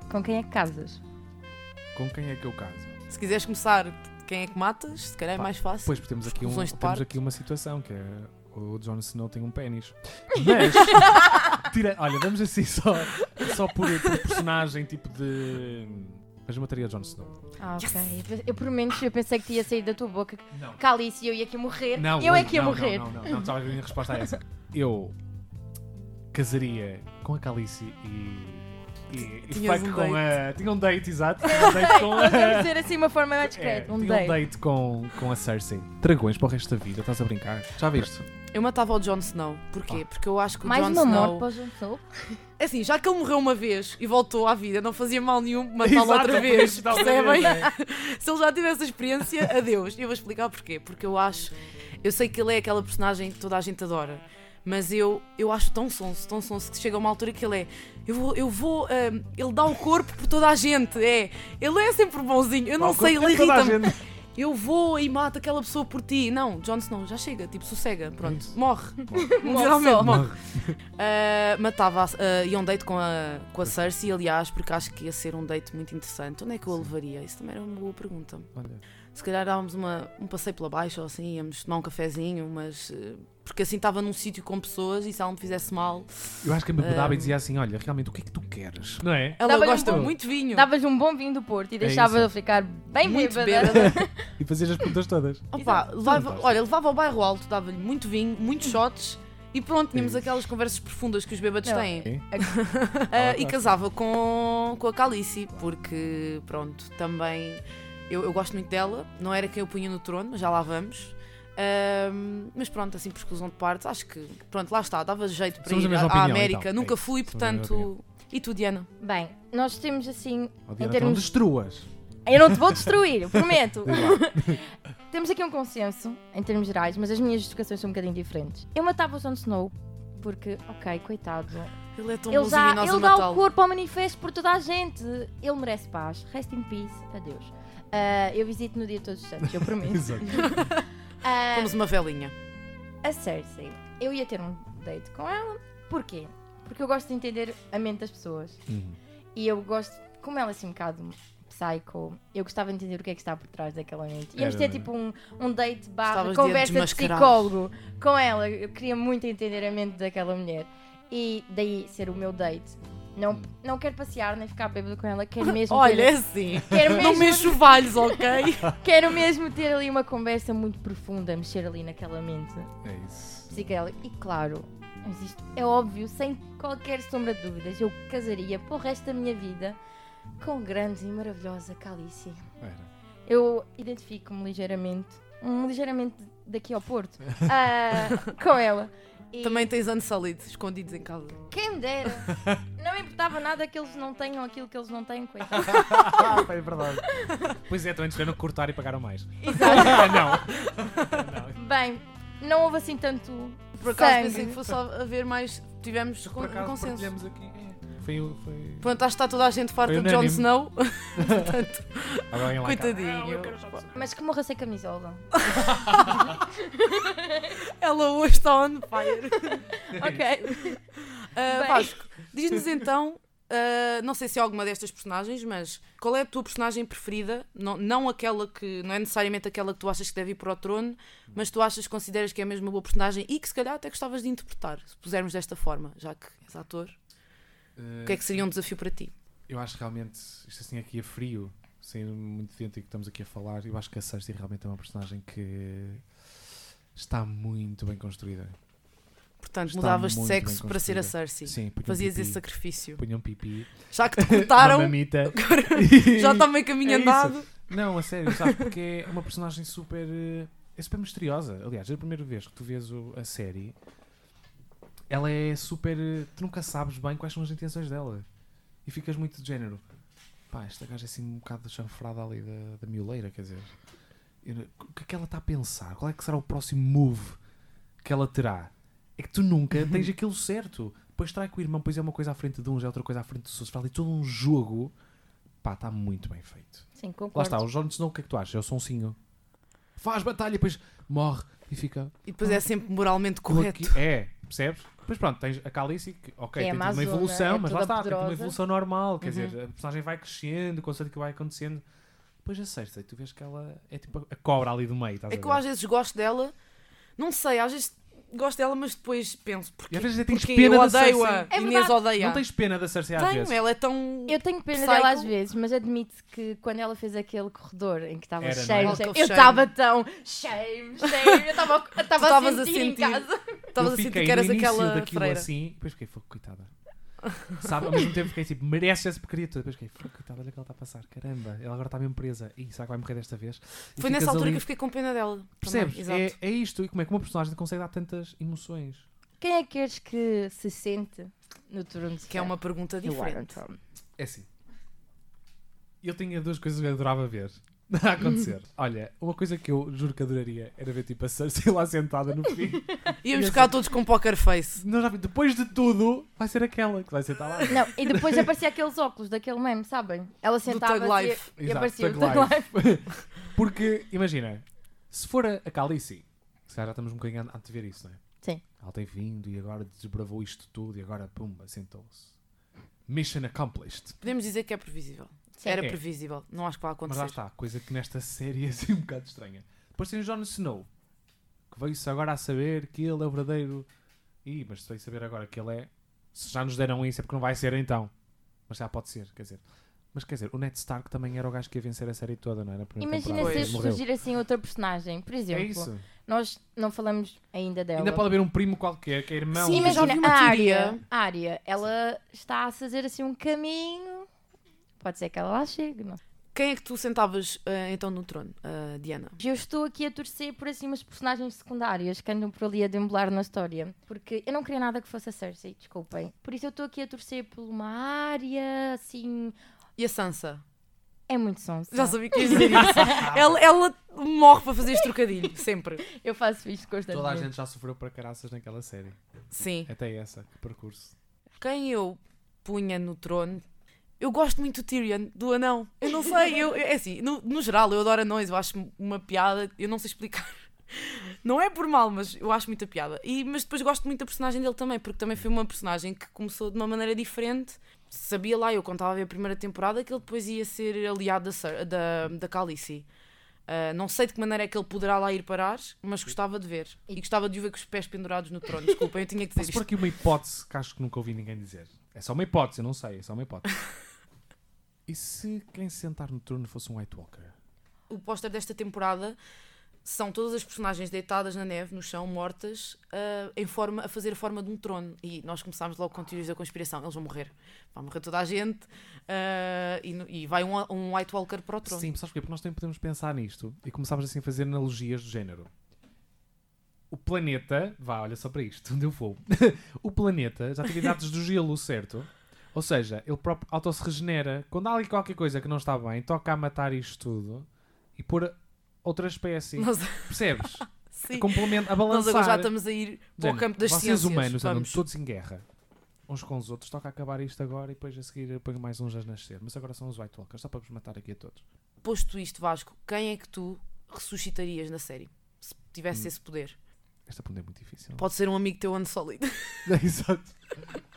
Com quem é que casas? com quem é que eu caso? Se quiseres começar, quem é que matas? Se calhar é Pá, mais fácil. Pois, porque temos aqui, um, temos aqui uma situação que é o Jon Snow tem um pênis. Mas, tira, olha, vamos assim só, só por, por personagem, tipo de. Mas eu mataria Jon Snow. Ah, ok. Eu pe- Eu, por menos, eu pensei que tinha saído da tua boca. Não. Calice, eu ia aqui morrer. Não, eu é que ia não, morrer. Não, não, não, não, estava a ver a minha resposta a essa. Eu casaria com a Calice e. E, e fuck um com date. a. Tinha um date, exato. Tinha um date com Vamos a. dizer assim uma forma mais É, discreta. um tinha date. um date com, com a Cersei. Dragões para o resto da vida, estás a brincar? Já viste? Eu matava o Jon Snow. Porquê? Ah. Porque eu acho que o Mais Jon uma Snow. morte para o Jon Snow. É Assim, já que ele morreu uma vez e voltou à vida, não fazia mal nenhum matá-lo outra vez. Percebem? vez, é. Se ele já tivesse essa experiência, adeus. E eu vou explicar porquê. Porque eu acho. Eu sei que ele é aquela personagem que toda a gente adora. Mas eu, eu acho tão sonso, tão sonso que chega a uma altura que ele é. Eu vou. Eu vou ahm, ele dá o corpo por toda a gente. É. Ele é sempre bonzinho. Eu não Ao sei, ele irrita-me. Eu vou e mato aquela pessoa por ti. Não, Jon Snow, já chega. Tipo, sossega. Pronto. Isso. Morre. Morre Literalmente só. morre. Uh, matava a, uh, ia um date com a, com a Cersei, aliás, porque acho que ia ser um date muito interessante. Onde é que eu a levaria? Isso também era uma boa pergunta. Olha, Se calhar dávamos uma, um passeio pela baixa ou assim, íamos tomar um cafezinho, mas. uh, porque assim estava num sítio com pessoas e se ela me fizesse mal. eu acho que a me dava e Um, dizia assim: olha, realmente o que é que tu queres? Não é? Ela um gosta bom- muito de vinho. Davas um bom vinho do Porto e É deixava isso. eu ficar bem muito bêbada. E fazias as perguntas todas. Opa, levava, olha, levava ao bairro alto, dava-lhe muito vinho, muitos shots. E pronto, tínhamos Isso. aquelas conversas profundas que os bêbados Não. têm. É? Ah, e casava com, com a Calice, porque, pronto, também eu, eu gosto muito dela. Não era quem eu punha no trono, mas já lá vamos. Ahm, mas pronto, assim, por exclusão de parte, acho que, pronto, lá está, dava jeito para Somos a ir à, opinião, América. então. Nunca É fui, portanto. E tu, Diana? Bem, nós temos assim. Em Diana, tu não termos- destruas. Eu não te vou destruir, eu prometo. Temos aqui um consenso, em termos gerais, mas as minhas justificações são um bocadinho diferentes. Eu matava o Jon Snow porque, ok, coitado. Ele é tão Ele, e nós ele dá o corpo ao manifesto por toda a gente. Ele merece paz. Rest in peace. Adeus. Ah, eu visito no dia de todos os santos, eu prometo. Exato. Ah, Fomos uma velinha. a Cersei, eu ia ter um date com ela. Porquê? Porque eu gosto de entender a mente das pessoas. Uhum. E eu gosto, como ela é assim um bocado psycho, eu gostava de entender o que é que está por trás daquela mente. Íamos ter tipo um, um date barra de conversa de desmascarar. psicólogo com ela. Eu queria muito entender a mente daquela mulher. E daí ser o meu date. Não, Hum. não quero passear nem ficar bêbado com ela, quero mesmo Olha, é ter, assim. quero Não mesmo, mexo valhos, ok? quero mesmo ter ali uma conversa muito profunda, mexer ali naquela mente É isso. psicodélica. E claro, mas isto é óbvio, sem qualquer sombra de dúvidas, eu casaria para o resto da minha vida com a grande e maravilhosa Calice. Era. Eu identifico-me ligeiramente, um, ligeiramente daqui ao Porto, ah, com ela. E Também tens Unsullied escondidos em casa. quem me dera, não me importava nada que eles não tenham aquilo que eles não têm, coitado. Ah, é verdade. Pois é, também tiveram que cortar e pagaram mais. Exato. Ah, não. não. Bem, não houve assim tanto Por acaso sangue. pensei que fosse só haver mais. Tivemos Por acaso consenso. partilhamos aqui. Foi, foi... Pronto, acho que está toda a gente farta de Jon. Snow. Portanto, coitadinho. Ah, Mas que morra sem camisola. Ela hoje está on fire. ok. Bem. Vasco, diz-nos então. ah, não sei se é alguma destas personagens, mas qual é a tua personagem preferida? Não, não aquela que. Não é necessariamente aquela que tu achas que deve ir para o trono, mas tu achas, consideras que é mesmo uma boa personagem e que se calhar até gostavas de interpretar, se pusermos desta forma, já que és ator. O que é que seria um desafio para ti? Eu acho realmente, isto assim aqui a frio, sendo muito dentro que estamos aqui a falar, eu acho que a Cersei realmente é uma personagem que está muito bem construída. Portanto, Está mudavas de sexo para ser a. Cersei. Sim, Fazias pipi, esse sacrifício. punham pipi, Já que te cortaram, mamita. já está meio caminho É isso. andado. Não, a sério, sabe? Porque é uma personagem super. eh, É super misteriosa. Aliás, é a primeira vez que tu vês a série, ela é super. Tu nunca sabes bem quais são as intenções dela. E ficas muito de género. Pá, esta gaja é assim um bocado chanfrada ali da, da mioleira, quer dizer. eu- O que é que ela está a pensar? Qual é que será o próximo move que ela terá? É que tu nunca tens aquilo certo. Depois trai com o irmão, depois é uma coisa à frente de uns, é outra coisa à frente dos outros. Fala ali todo um jogo. Pá, está muito bem feito. Sim, Lá concordo. está, o Jon Snow, o que é que tu achas? É o sonsinho. Faz batalha, depois morre e fica. E depois é sempre moralmente correto. aqui- É, percebes? Depois pronto, tens a Khaleesi, que ok, Que é tem tido uma amazona, evolução, é mas lá está, tem tido uma poderosa. evolução normal. Quer Uhum. dizer, a personagem vai crescendo, o conceito que vai acontecendo. Depois a sexta, e tu vês que ela é tipo a cobra ali do meio. Estás É a que eu às vezes gosto dela, não sei, às vezes gosto dela, mas depois penso, porque, E às vezes até tens porque pena eu da odeio-a, Cersei. É Inês verdade. odeia. Não tens pena da Cersei às Tenho, vezes. ela é tão. Eu tenho pena Psycho. dela às vezes, mas admito que quando ela fez aquele corredor em que estava Era, não shame, é? shame, eu shame. estava tão shame, shame, eu estava eu estava a estavas a sentir em sentir. casa. Estavas eu a sentir fiquei que eras no início aquela daquilo freira. assim, depois fiquei, fogo, coitada. Sabe, ao mesmo tempo fiquei tipo, merece essa porcaria toda. Depois fiquei, coitada, olha o que ela está a passar. Caramba, ela agora está mesmo presa. Ih, será que vai morrer desta vez? E Foi nessa altura ali- que eu fiquei com pena dela. Percebes? Exato. É, é isto. E como é que uma personagem consegue dar tantas emoções? Quem é que queres que se sente no turno de Que é uma pergunta diferente. É assim. Eu tinha duas coisas que eu adorava ver a acontecer. Olha, uma coisa que eu juro que adoraria era ver tipo a Cersei lá sentada no fim. Íamos E ficar assim- todos com poker face. Não, já vi, depois de tudo, vai ser aquela que vai sentar lá. Não, e depois aparecia aqueles óculos daquele meme, sabem? Ela sentava Thug Life. e, e Exato, aparecia o Thug Life. Life. Porque, imagina, se for a, a Khaleesi, se calhar já estamos um bocadinho a antever isso, não é? Sim. Ela tem vindo e agora desbravou isto tudo e agora, pumba, sentou-se. Mission accomplished. Podemos dizer que é previsível. Sim. Era É. previsível. Não acho que vai Mas acontecer. lá está, coisa que nesta série é assim um bocado estranha. Depois tem o Jon Snow, que veio-se agora a saber que ele é o verdadeiro. Ih, mas se veio saber agora que ele é. Se já nos deram isso é porque não vai ser então. Mas já pode ser, quer dizer. Mas quer dizer, o Ned Stark também era o gajo que ia vencer a série toda, não era? Imagina se surgir assim outra personagem. Por exemplo, É isso. nós não falamos ainda dela. Ainda pode haver um primo qualquer que é irmão. Sim, mas Imagina, a teoria. área, a área, ela está a fazer assim um caminho. Pode ser que ela lá chegue, não? Quem é que tu sentavas ah, então no trono, Ah, Diana? Eu estou aqui a torcer por assim umas personagens secundárias que andam por ali a deambular na história. Porque eu não queria nada que fosse a Cersei, desculpem. Por isso eu estou aqui a torcer por uma área assim. E a Sansa? É muito sonsa. Já sabia que ias dizer isso. ela, ela morre para fazer este trocadilho, sempre. Eu faço isto Toda a constantemente. gente já sofreu para caraças naquela série. Sim. Até essa, que percurso. Quem eu punha no trono. Eu gosto muito do Tyrion, do anão. Eu não sei, eu, é assim, no, no geral, eu adoro anões, eu acho uma piada, eu não sei explicar. Não é por mal, mas eu acho muita piada. E, mas depois gosto muito da personagem dele também, porque também foi uma personagem que começou de uma maneira diferente. Sabia lá, eu contava a ver a primeira temporada, que ele depois ia ser aliado da, da, da Khaleesi. Ah, não sei de que maneira é que ele poderá lá ir parar, mas gostava de ver. E gostava de o ver com os pés pendurados no trono. Desculpem, eu tinha que dizer Posso pôr isto. aqui uma hipótese que acho que nunca ouvi ninguém dizer. É só uma hipótese, eu não sei, é só uma hipótese. e se quem se sentar no trono fosse um White Walker? o póster desta temporada são todas as personagens deitadas na neve, no chão, mortas, ah, em forma, a fazer a forma de um trono. E nós começámos logo com teorias da conspiração. Eles vão morrer. Vai morrer toda a gente ah, e, e vai um, um White Walker para o trono. Sim, sabes porquê? Porque nós também podemos pensar nisto e começámos assim a fazer analogias do género. O planeta, vá, olha só para isto, onde eu vou. o planeta já tem idades do gelo, certo? Ou seja, ele próprio auto-se regenera. Quando há ali qualquer coisa que não está bem, toca a matar isto tudo e pôr outra espécie. Nós, Percebes? sim. Complemento, a Nós balançar. agora já estamos a ir para o campo das vocês ciências. humanos andam todos em guerra. Uns com os outros. Toca acabar isto agora e depois a seguir ponho mais uns a nascer. Mas agora são os White Walkers. Só para vos matar aqui a todos. Posto isto, Vasco, quem é que tu ressuscitarias na série? Se tivesse Hum. esse poder. Esta pergunta é muito difícil. Pode ser um amigo teu unsólido. Exato.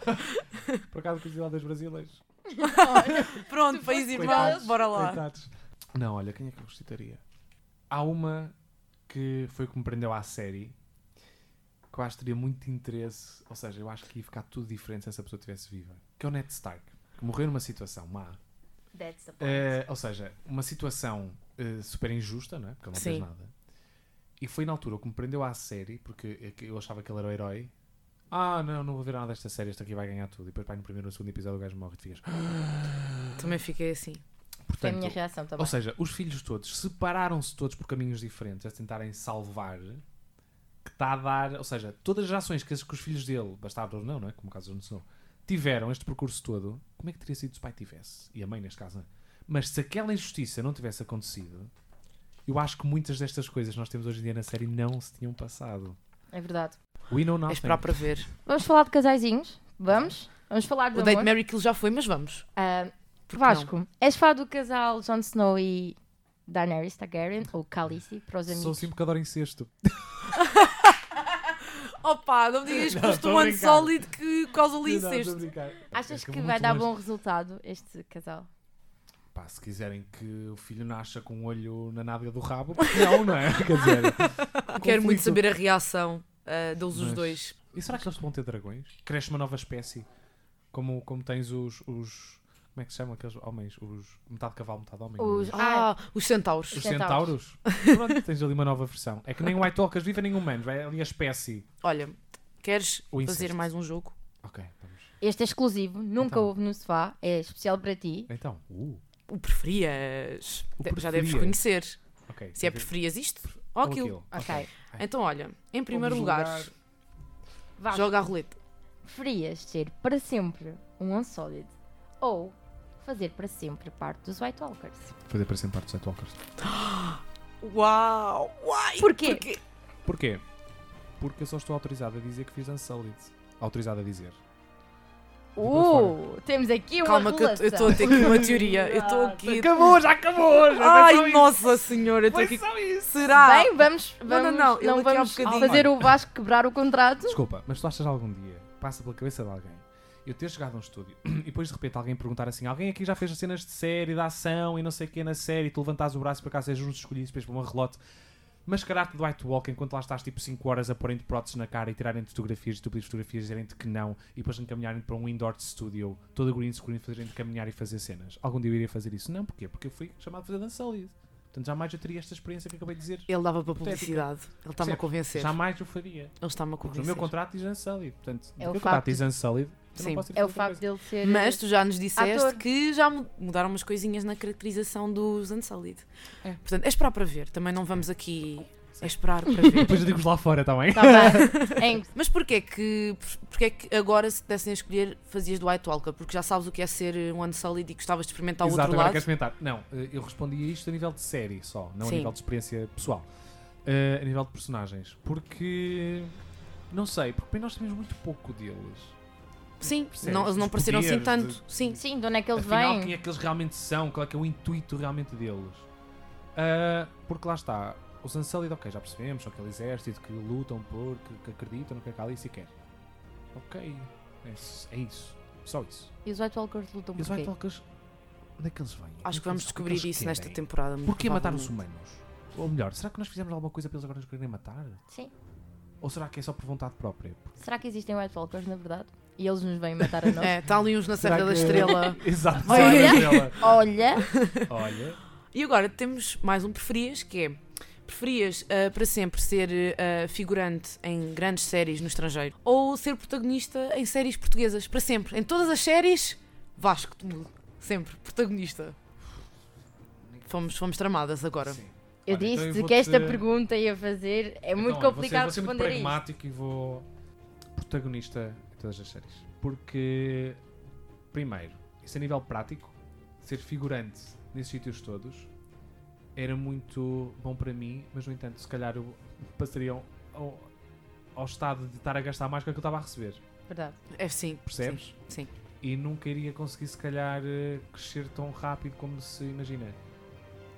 Por acaso, curiosidade dos brasileiros. Pronto, país irmão, Coitados, bora lá. Coitados. Não, olha, quem é que eu ressuscitaria? Há uma que foi que me prendeu à série que eu acho que teria muito interesse. Ou seja, eu acho que ia ficar tudo diferente se essa pessoa estivesse viva. Que é o Ned Stark. Que morreu numa situação má. That's the point. Eh, ou seja, uma situação eh, super injusta, não é? Porque ele não fez Sim. nada. E foi na altura que me prendeu à série, porque é eu achava que ele era o herói. Ah, não, não vou ver nada desta série, esta aqui vai ganhar tudo. E depois, pá, no primeiro ou segundo episódio, o gajo morre e tu ficas. Também fiquei assim. Foi a Portanto, minha reação também. ou seja, os filhos todos separaram-se todos por caminhos diferentes a tentarem salvar. Que está a dar. Ou seja, todas as ações que, que os filhos dele, bastardos ou não, não é? Como o caso do Snow, tiveram este percurso todo. Como é que teria sido se o pai tivesse? E a mãe, neste caso, não é? Mas se aquela injustiça não tivesse acontecido, eu acho que muitas destas coisas que nós temos hoje em dia na série não se tinham passado. É verdade. We know É nothing. esperar para ver. Vamos falar de casaizinhos? Vamos? Vamos falar de O Date amor? Mary Kill já foi, mas vamos. Porque Vasco, és fã do casal Jon Snow e Daenerys Targaryen, ou Khaleesi, para os Sou amigos? assim porque adoro incesto. Opa, não me digas que Não, foste estou um ano sólido que causa Não, a incesto. brincar. Achas É que vou vai dar longe. bom resultado este casal? Pá, se quiserem que o filho nasça com um olho na nádega do rabo, porque não, não é? Quer dizer, Quero muito saber a reação ah, deles os dois. E será que eles vão ter dragões? Cresce uma nova espécie? Como, como tens os, os. Como é que se chamam aqueles homens? Os. Metade cavalo, metade homem. Os- Os, Ah, os centauros. os centauros. Pronto, tens ali uma nova versão. É que nem White Walkers vivem nem humanos, é ali a espécie. Olha, queres O fazer incesto. mais um jogo? Ok, vamos. Este é exclusivo, nunca Então. houve no sofá, é especial para ti. Então, uh, O preferias? O De- Já deves preferias. conhecer. ok. Se é preferias isto ou aquilo. Ok. Então, olha, em primeiro Vamos lugar, Vasco, joga a roleta. preferias ser para sempre um Unsolid ou fazer para sempre parte dos White Walkers? Fazer para sempre parte dos White Walkers. Uau! Uai! Porquê? Porquê? Porquê? Porque eu só estou autorizado a dizer que fiz Unsullied. Autorizado a dizer. Uh, temos aqui uma Calma, que eu relação. estou a ter aqui uma teoria. Eu estou aqui. Acabou, já acabou! Já Ai, nossa senhora, eu estou aqui. isso! Será? Bem, vamos, Não, vamos, não, não, daqui a vamos fazer o Vasco quebrar o contrato. Desculpa, mas tu achas algum dia, passa pela cabeça de alguém, eu ter chegado a um estúdio e depois de repente alguém perguntar assim: alguém aqui já fez as cenas de série, de ação e não sei o que na série, e tu levantares o braço para cá sejas um dos escolhidos depois para uma relote, mascarar-te do White Walk enquanto lá estás tipo 5 horas a porem-te próteses na cara e tirarem-te fotografias, tu pedir fotografias, dizerem-te que não e depois encaminharem-te para um indoor studio, todo green screen, fazerem-te caminhar e fazer cenas. Algum dia eu iria fazer isso? Não, porquê? Porque eu fui chamado a fazer Dan Solid. Portanto, jamais eu teria esta experiência que acabei de dizer. Ele dava para publicidade. Ele está-me a convencer. Jamais eu faria. Ele está-me a Porque convencer. no meu contrato diz Unsullied. Portanto, É o meu contrato diz Unsullied. Sim. É o facto dele ser. Mas tu já nos disseste Ator. que já mu- mudaram umas coisinhas na caracterização dos Unsullied. É. Portanto, é esperar para ver. Também não vamos aqui é esperar para ver. Depois eu digo lá fora, está bem? Tá bem. Em- Mas porquê que, porquê que agora, se dessem a escolher, fazias do White Walker? Porque já sabes o que é ser um Unsullied e gostavas de experimentar o Exato, outro agora lado? queres comentar. Não, eh, eu respondi a isto a nível de série só, não Sim. a nível de experiência pessoal. Eh, a nível de personagens. Porque. Não sei, porque bem nós temos muito pouco deles. Sim, Percebes? não, eles não Os pareceram assim poderes tanto. de- Sim. Sim, de onde é que eles Afinal, vêm? quem é que eles realmente são? Qual é que é o intuito realmente deles? Ah, porque lá está, os Unsullied, ok, já percebemos, são aquele exército que lutam por, que, que acreditam no que a Calice quer. Ok, é, isso- é isso, só isso. E os White Walkers lutam E os por quê? White Walkers, onde é que eles vêm? Onde é Acho que que vamos eles- o descobrir é que eles isso nesta querem? temporada. muito Porquê matar os provavelmente. humanos? Ou melhor, será que nós fizemos alguma coisa para eles agora nos quererem matar? Sim. Ou será que é só por vontade própria? Será que existem White Walkers, na verdade? E eles nos vêm matar a nós? É, está ali uns na Serra da que- Estrela. Exato, Olha. Serra da Estrela. Olha, Olha, E agora temos mais um preferias, que é preferias ah, para sempre ser ah, figurante em grandes séries no estrangeiro ou ser protagonista em séries portuguesas, para sempre. Em todas as séries, Vasco, tu mudo. Sempre, protagonista. Fomos, fomos tramadas agora. sim. eu Olha, então disse eu que esta pergunta ia fazer. É muito Então, olha, complicado vou ser, vou ser responder muito isto. pragmático e vou protagonista todas as séries. Porque, primeiro, isso a nível prático, ser figurante nesses sítios todos era muito bom para mim, mas no entanto, se calhar eu passaria ao, ao, ao estado de estar a gastar mais do que eu estava a receber. Verdade. É sim. Percebes? Sim. sim. E nunca iria conseguir, se calhar, eh, crescer tão rápido como se imagina.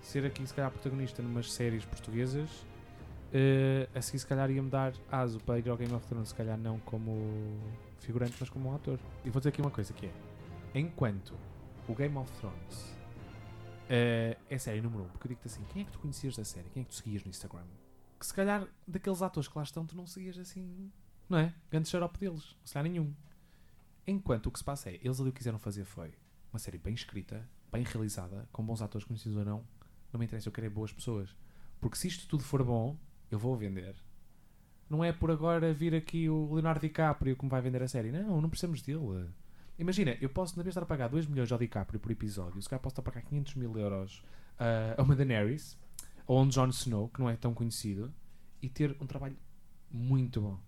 Ser aqui, se calhar, protagonista numas séries portuguesas, eh, a seguir, se calhar, ia-me dar aso para ir ao Game of Thrones, se calhar não como figurante, mas como um ator. E vou dizer aqui uma coisa que é, enquanto o Game of Thrones eh, é série número 1, um, porque eu digo-te assim, quem é que tu conhecias da série? Quem é que tu seguias no Instagram? Que se calhar, daqueles atores que lá estão, tu não seguias assim, não é? Grande xarope deles, se calhar nenhum. Enquanto o que se passa é, eles ali o que quiseram fazer foi uma série bem escrita, bem realizada, com bons atores conhecidos ou não, não me interessa, eu quero é boas pessoas. Porque se isto tudo for bom, eu vou vender. Não é por agora vir aqui o Leonardo DiCaprio que me vai vender a série. Não, não precisamos dele. Imagina, eu posso, na vez de estar a pagar 2 milhões ao DiCaprio por episódio, se calhar posso estar a pagar 500 mil euros ah, a uma Daenerys, ou a um Jon Snow, que não é tão conhecido, e ter um trabalho muito bom.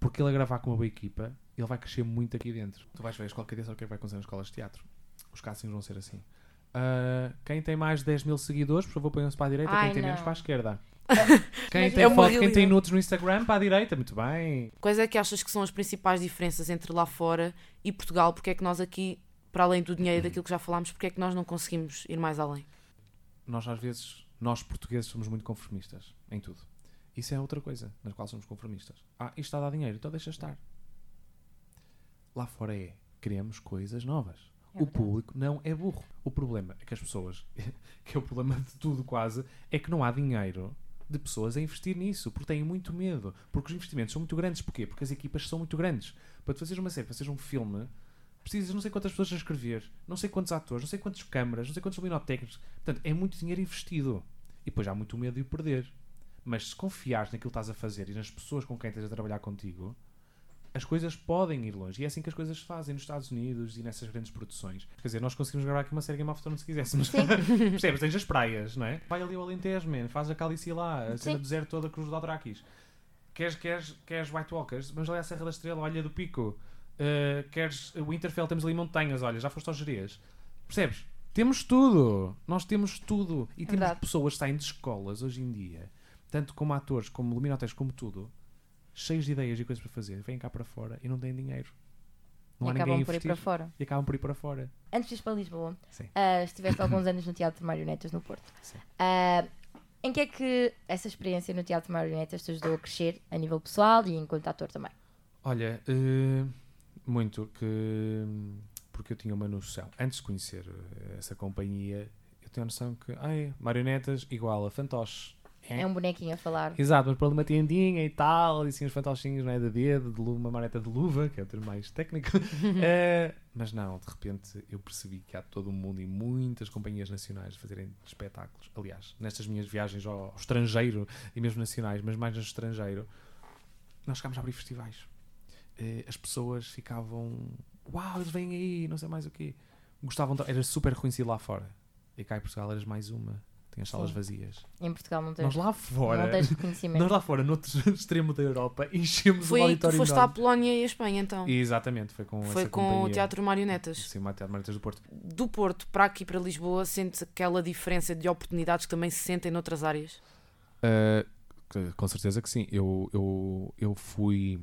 Porque ele a gravar com uma boa equipa, ele vai crescer muito aqui dentro. Tu vais ver a escola de sabe o que é que vai acontecer nas escolas de teatro. Os castings vão ser assim. Ah, quem tem mais de 10 mil seguidores, por favor, ponham-se para a direita. Ai, quem tem não. menos, para a esquerda. Quem Mas tem, é foto, quem tem nudes no Instagram para a direita, muito bem. Quais é que achas que são as principais diferenças entre lá fora e Portugal? Porque é que nós aqui, para além do dinheiro e daquilo que já falámos, porque é que nós não conseguimos ir mais além? Nós às vezes, nós portugueses somos muito conformistas em tudo. Isso é outra coisa nas qual somos conformistas. Ah, isto está a dar dinheiro, então deixa estar. Lá fora é, queremos coisas novas. É o público não é burro. O problema é que as pessoas, que é o problema de tudo quase, é que não há dinheiro de pessoas a investir nisso, porque têm muito medo, porque os investimentos são muito grandes. Porquê? Porque as equipas são muito grandes. Para tu fazeres uma série, para fazeres um filme, precisas não sei quantas pessoas a escrever, não sei quantos atores, não sei quantas câmaras, não sei quantos luminotécnicos. Portanto, é muito dinheiro investido. E depois há muito medo de o perder. Mas se confiares naquilo que estás a fazer e nas pessoas com quem estás a trabalhar contigo, as coisas podem ir longe. E é assim que as coisas se fazem nos Estados Unidos e nessas grandes produções. Quer dizer, nós conseguimos gravar aqui uma série Game of Thrones se quiséssemos. Percebes? Tens as praias, não é? Vai ali ao Alentejo, man. faz a Calice lá, a cena do deserto toda, Cruz do Aldrakis. Queres, queres, queres White Walkers? Vamos ali à Serra da Estrela, Olha do Pico. Uh, queres Winterfell? Temos ali montanhas, olha, já foste aos Jerez. Percebes? Temos tudo. Nós temos tudo. E temos Verdade. pessoas que saem de escolas hoje em dia, tanto como atores, como luminotécnicos, como tudo, cheios de ideias e coisas para fazer, vêm cá para fora e não têm dinheiro. Não e há acabam por ir para fora. E acabam por ir para fora. Antes de ir para Lisboa, ah, estiveste alguns anos no Teatro de Marionetas no Porto. Ah, em que é que essa experiência no Teatro de Marionetas te ajudou a crescer a nível pessoal e enquanto ator também? Olha, eh, muito que porque eu tinha uma noção antes de conhecer eh, essa companhia, eu tinha a noção que ai, marionetas igual a fantoches. É um bonequinho a falar. Exato, mas para uma tendinha e tal, e assim os fantochinhos não é, de dedo, de luva, uma mareta de luva, que é o termo mais técnico. Eh, mas não, de repente eu percebi que há todo um mundo e muitas companhias nacionais a fazerem espetáculos. Aliás, nestas minhas viagens ao, ao estrangeiro e mesmo nacionais, mas mais no estrangeiro, nós chegámos a abrir festivais. Eh, as pessoas ficavam, uau, eles vêm aí, não sei mais o quê. Gostavam, de- era super reconhecido lá fora. E cá em Portugal eras mais uma. Tinha as salas Sim. vazias. Em Portugal não tens, Nós lá fora. não tens reconhecimento. Nós lá fora, no outro extremo da Europa, enchemos Foi aí que tu auditório foste à. Polónia e à Espanha, então. E Exatamente, foi com Foi essa com companhia. o Teatro Marionetas. Sim, o Teatro Marionetas do Porto. Do Porto para aqui, para Lisboa, sentes aquela diferença de oportunidades que também se sentem noutras áreas? Uh, com certeza que sim. Eu, eu, eu fui...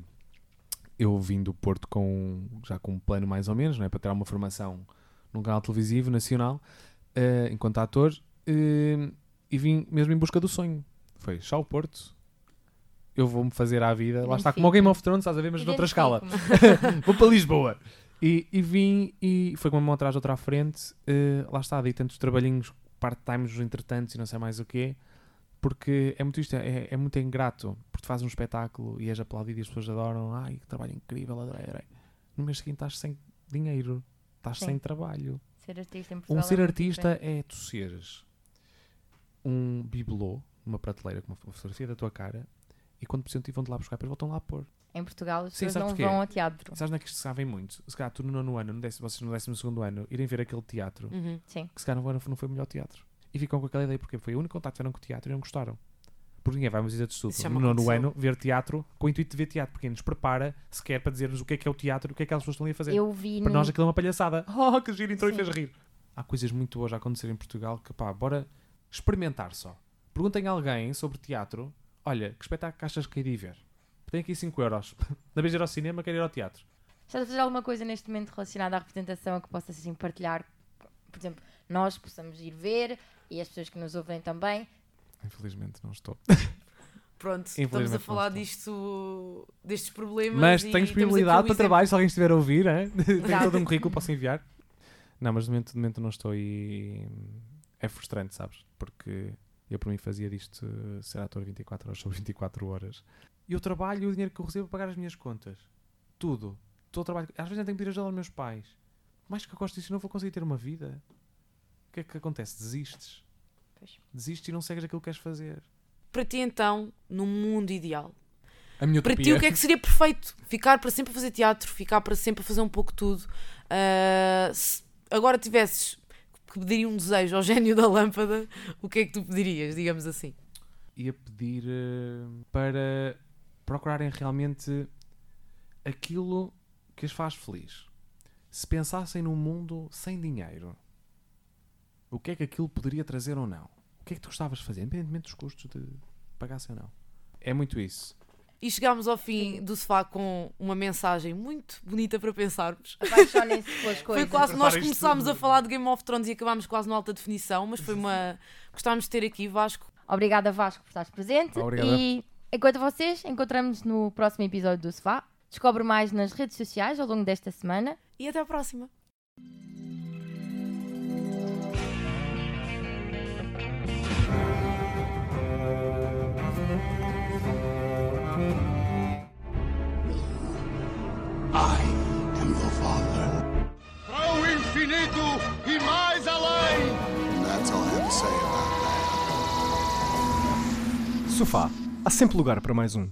Eu vim do Porto com, já com um plano mais ou menos, não é? para ter uma formação num canal televisivo nacional, uh, enquanto ator, uh, e vim mesmo em busca do sonho. Foi, chá o Porto, eu vou-me fazer à vida. Lá está, como o Game of Thrones, estás a ver, mas noutra escala. Identifico-me. vou para Lisboa. E, e vim e foi com uma mão atrás, outra à frente. eh, lá está, dei tantos trabalhinhos part-times entretantos e não sei mais o quê. Porque é muito isto, é, é muito ingrato. Porque fazes um espetáculo e és aplaudido e as pessoas adoram. Ai, que trabalho incrível, adorei, adorei. No mês seguinte estás sem dinheiro, estás Sim. sem trabalho. Ser artista em Portugal Um é ser muito artista diferente. é tu seres um bibelô numa prateleira com uma fotografia da tua cara e quando precisam te vão-te lá buscar, depois voltam lá a pôr. Em Portugal as Sim, pessoas não porquê? vão ao teatro. Sabes onde é que isto se sabem muito? Se calhar tu no nono ano, no décimo, vocês no décimo segundo ano, irem ver aquele teatro, Uhum. Sim. que se calhar não foi- não foi o melhor teatro. E ficam com aquela ideia, porque foi o único contato que tiveram com o teatro e não gostaram. Porque ninguém vai a uma visita de estudo já no nono ano ver teatro com o intuito de ver teatro, porque nos prepara sequer para dizer-nos o que é que é o teatro e o que é que elas pessoas estão ali a fazer. Eu vi Para no... nós aquilo é uma palhaçada. Oh, que giro, entrou Sim. e fez rir. Há coisas muito boas a acontecer em Portugal que, pá, bora experimentar só. Perguntem a alguém sobre teatro. Olha, que espetáculo que achas que iria ver? Tem aqui 5 euros. Na vez de ir ao cinema, quero ir ao teatro. Estás a fazer alguma coisa neste momento relacionada à representação que possas assim partilhar? Por exemplo, nós possamos ir ver e as pessoas que nos ouvem também. Infelizmente não estou. Pronto, estamos a falar disto, destes problemas. Mas e tenho disponibilidade para trabalho, se alguém estiver a ouvir. hein? Tenho todo um currículo, posso enviar. Não, mas de momento, de momento não estou e é frustrante, sabes? Porque eu para mim fazia disto eh, ser ator 24 horas sobre 24 horas. E eu trabalho e o dinheiro que eu recebo para pagar as minhas contas. Tudo. Todo o trabalho. Às vezes eu tenho que pedir ajuda aos meus pais. Mais que eu gosto disso, não vou conseguir ter uma vida. O que é que acontece? Desistes. Pois. Desistes e não segues aquilo que queres fazer. Para ti, então, num mundo ideal, para ti o que é que seria perfeito? Ficar para sempre a fazer teatro, ficar para sempre a fazer um pouco de tudo. Ah, se agora tivesses pedir um desejo ao gênio da lâmpada, o que é que tu pedirias, digamos assim? ia pedir eh, para procurarem realmente aquilo que as faz feliz. Se pensassem num mundo sem dinheiro, o que é que aquilo poderia trazer ou não? O que é que tu gostavas de fazer, independentemente dos custos de pagassem ou não. É muito isso. E chegámos ao fim do sofá com uma mensagem muito bonita para pensarmos. Apaixonem-se pelas Foi coisas. quase, nós começámos tudo. a falar de Game of Thrones e acabámos quase na alta definição, mas foi uma. Gostávamos de ter aqui, Vasco. Obrigada, Vasco, por estares presente. Obrigada. E enquanto vocês, encontramos no próximo episódio do Sofá. Descobre mais nas redes sociais ao longo desta semana. E até à próxima. Infinito e mais além! That's all I have to say about that. Sofá. Há sempre lugar para mais um.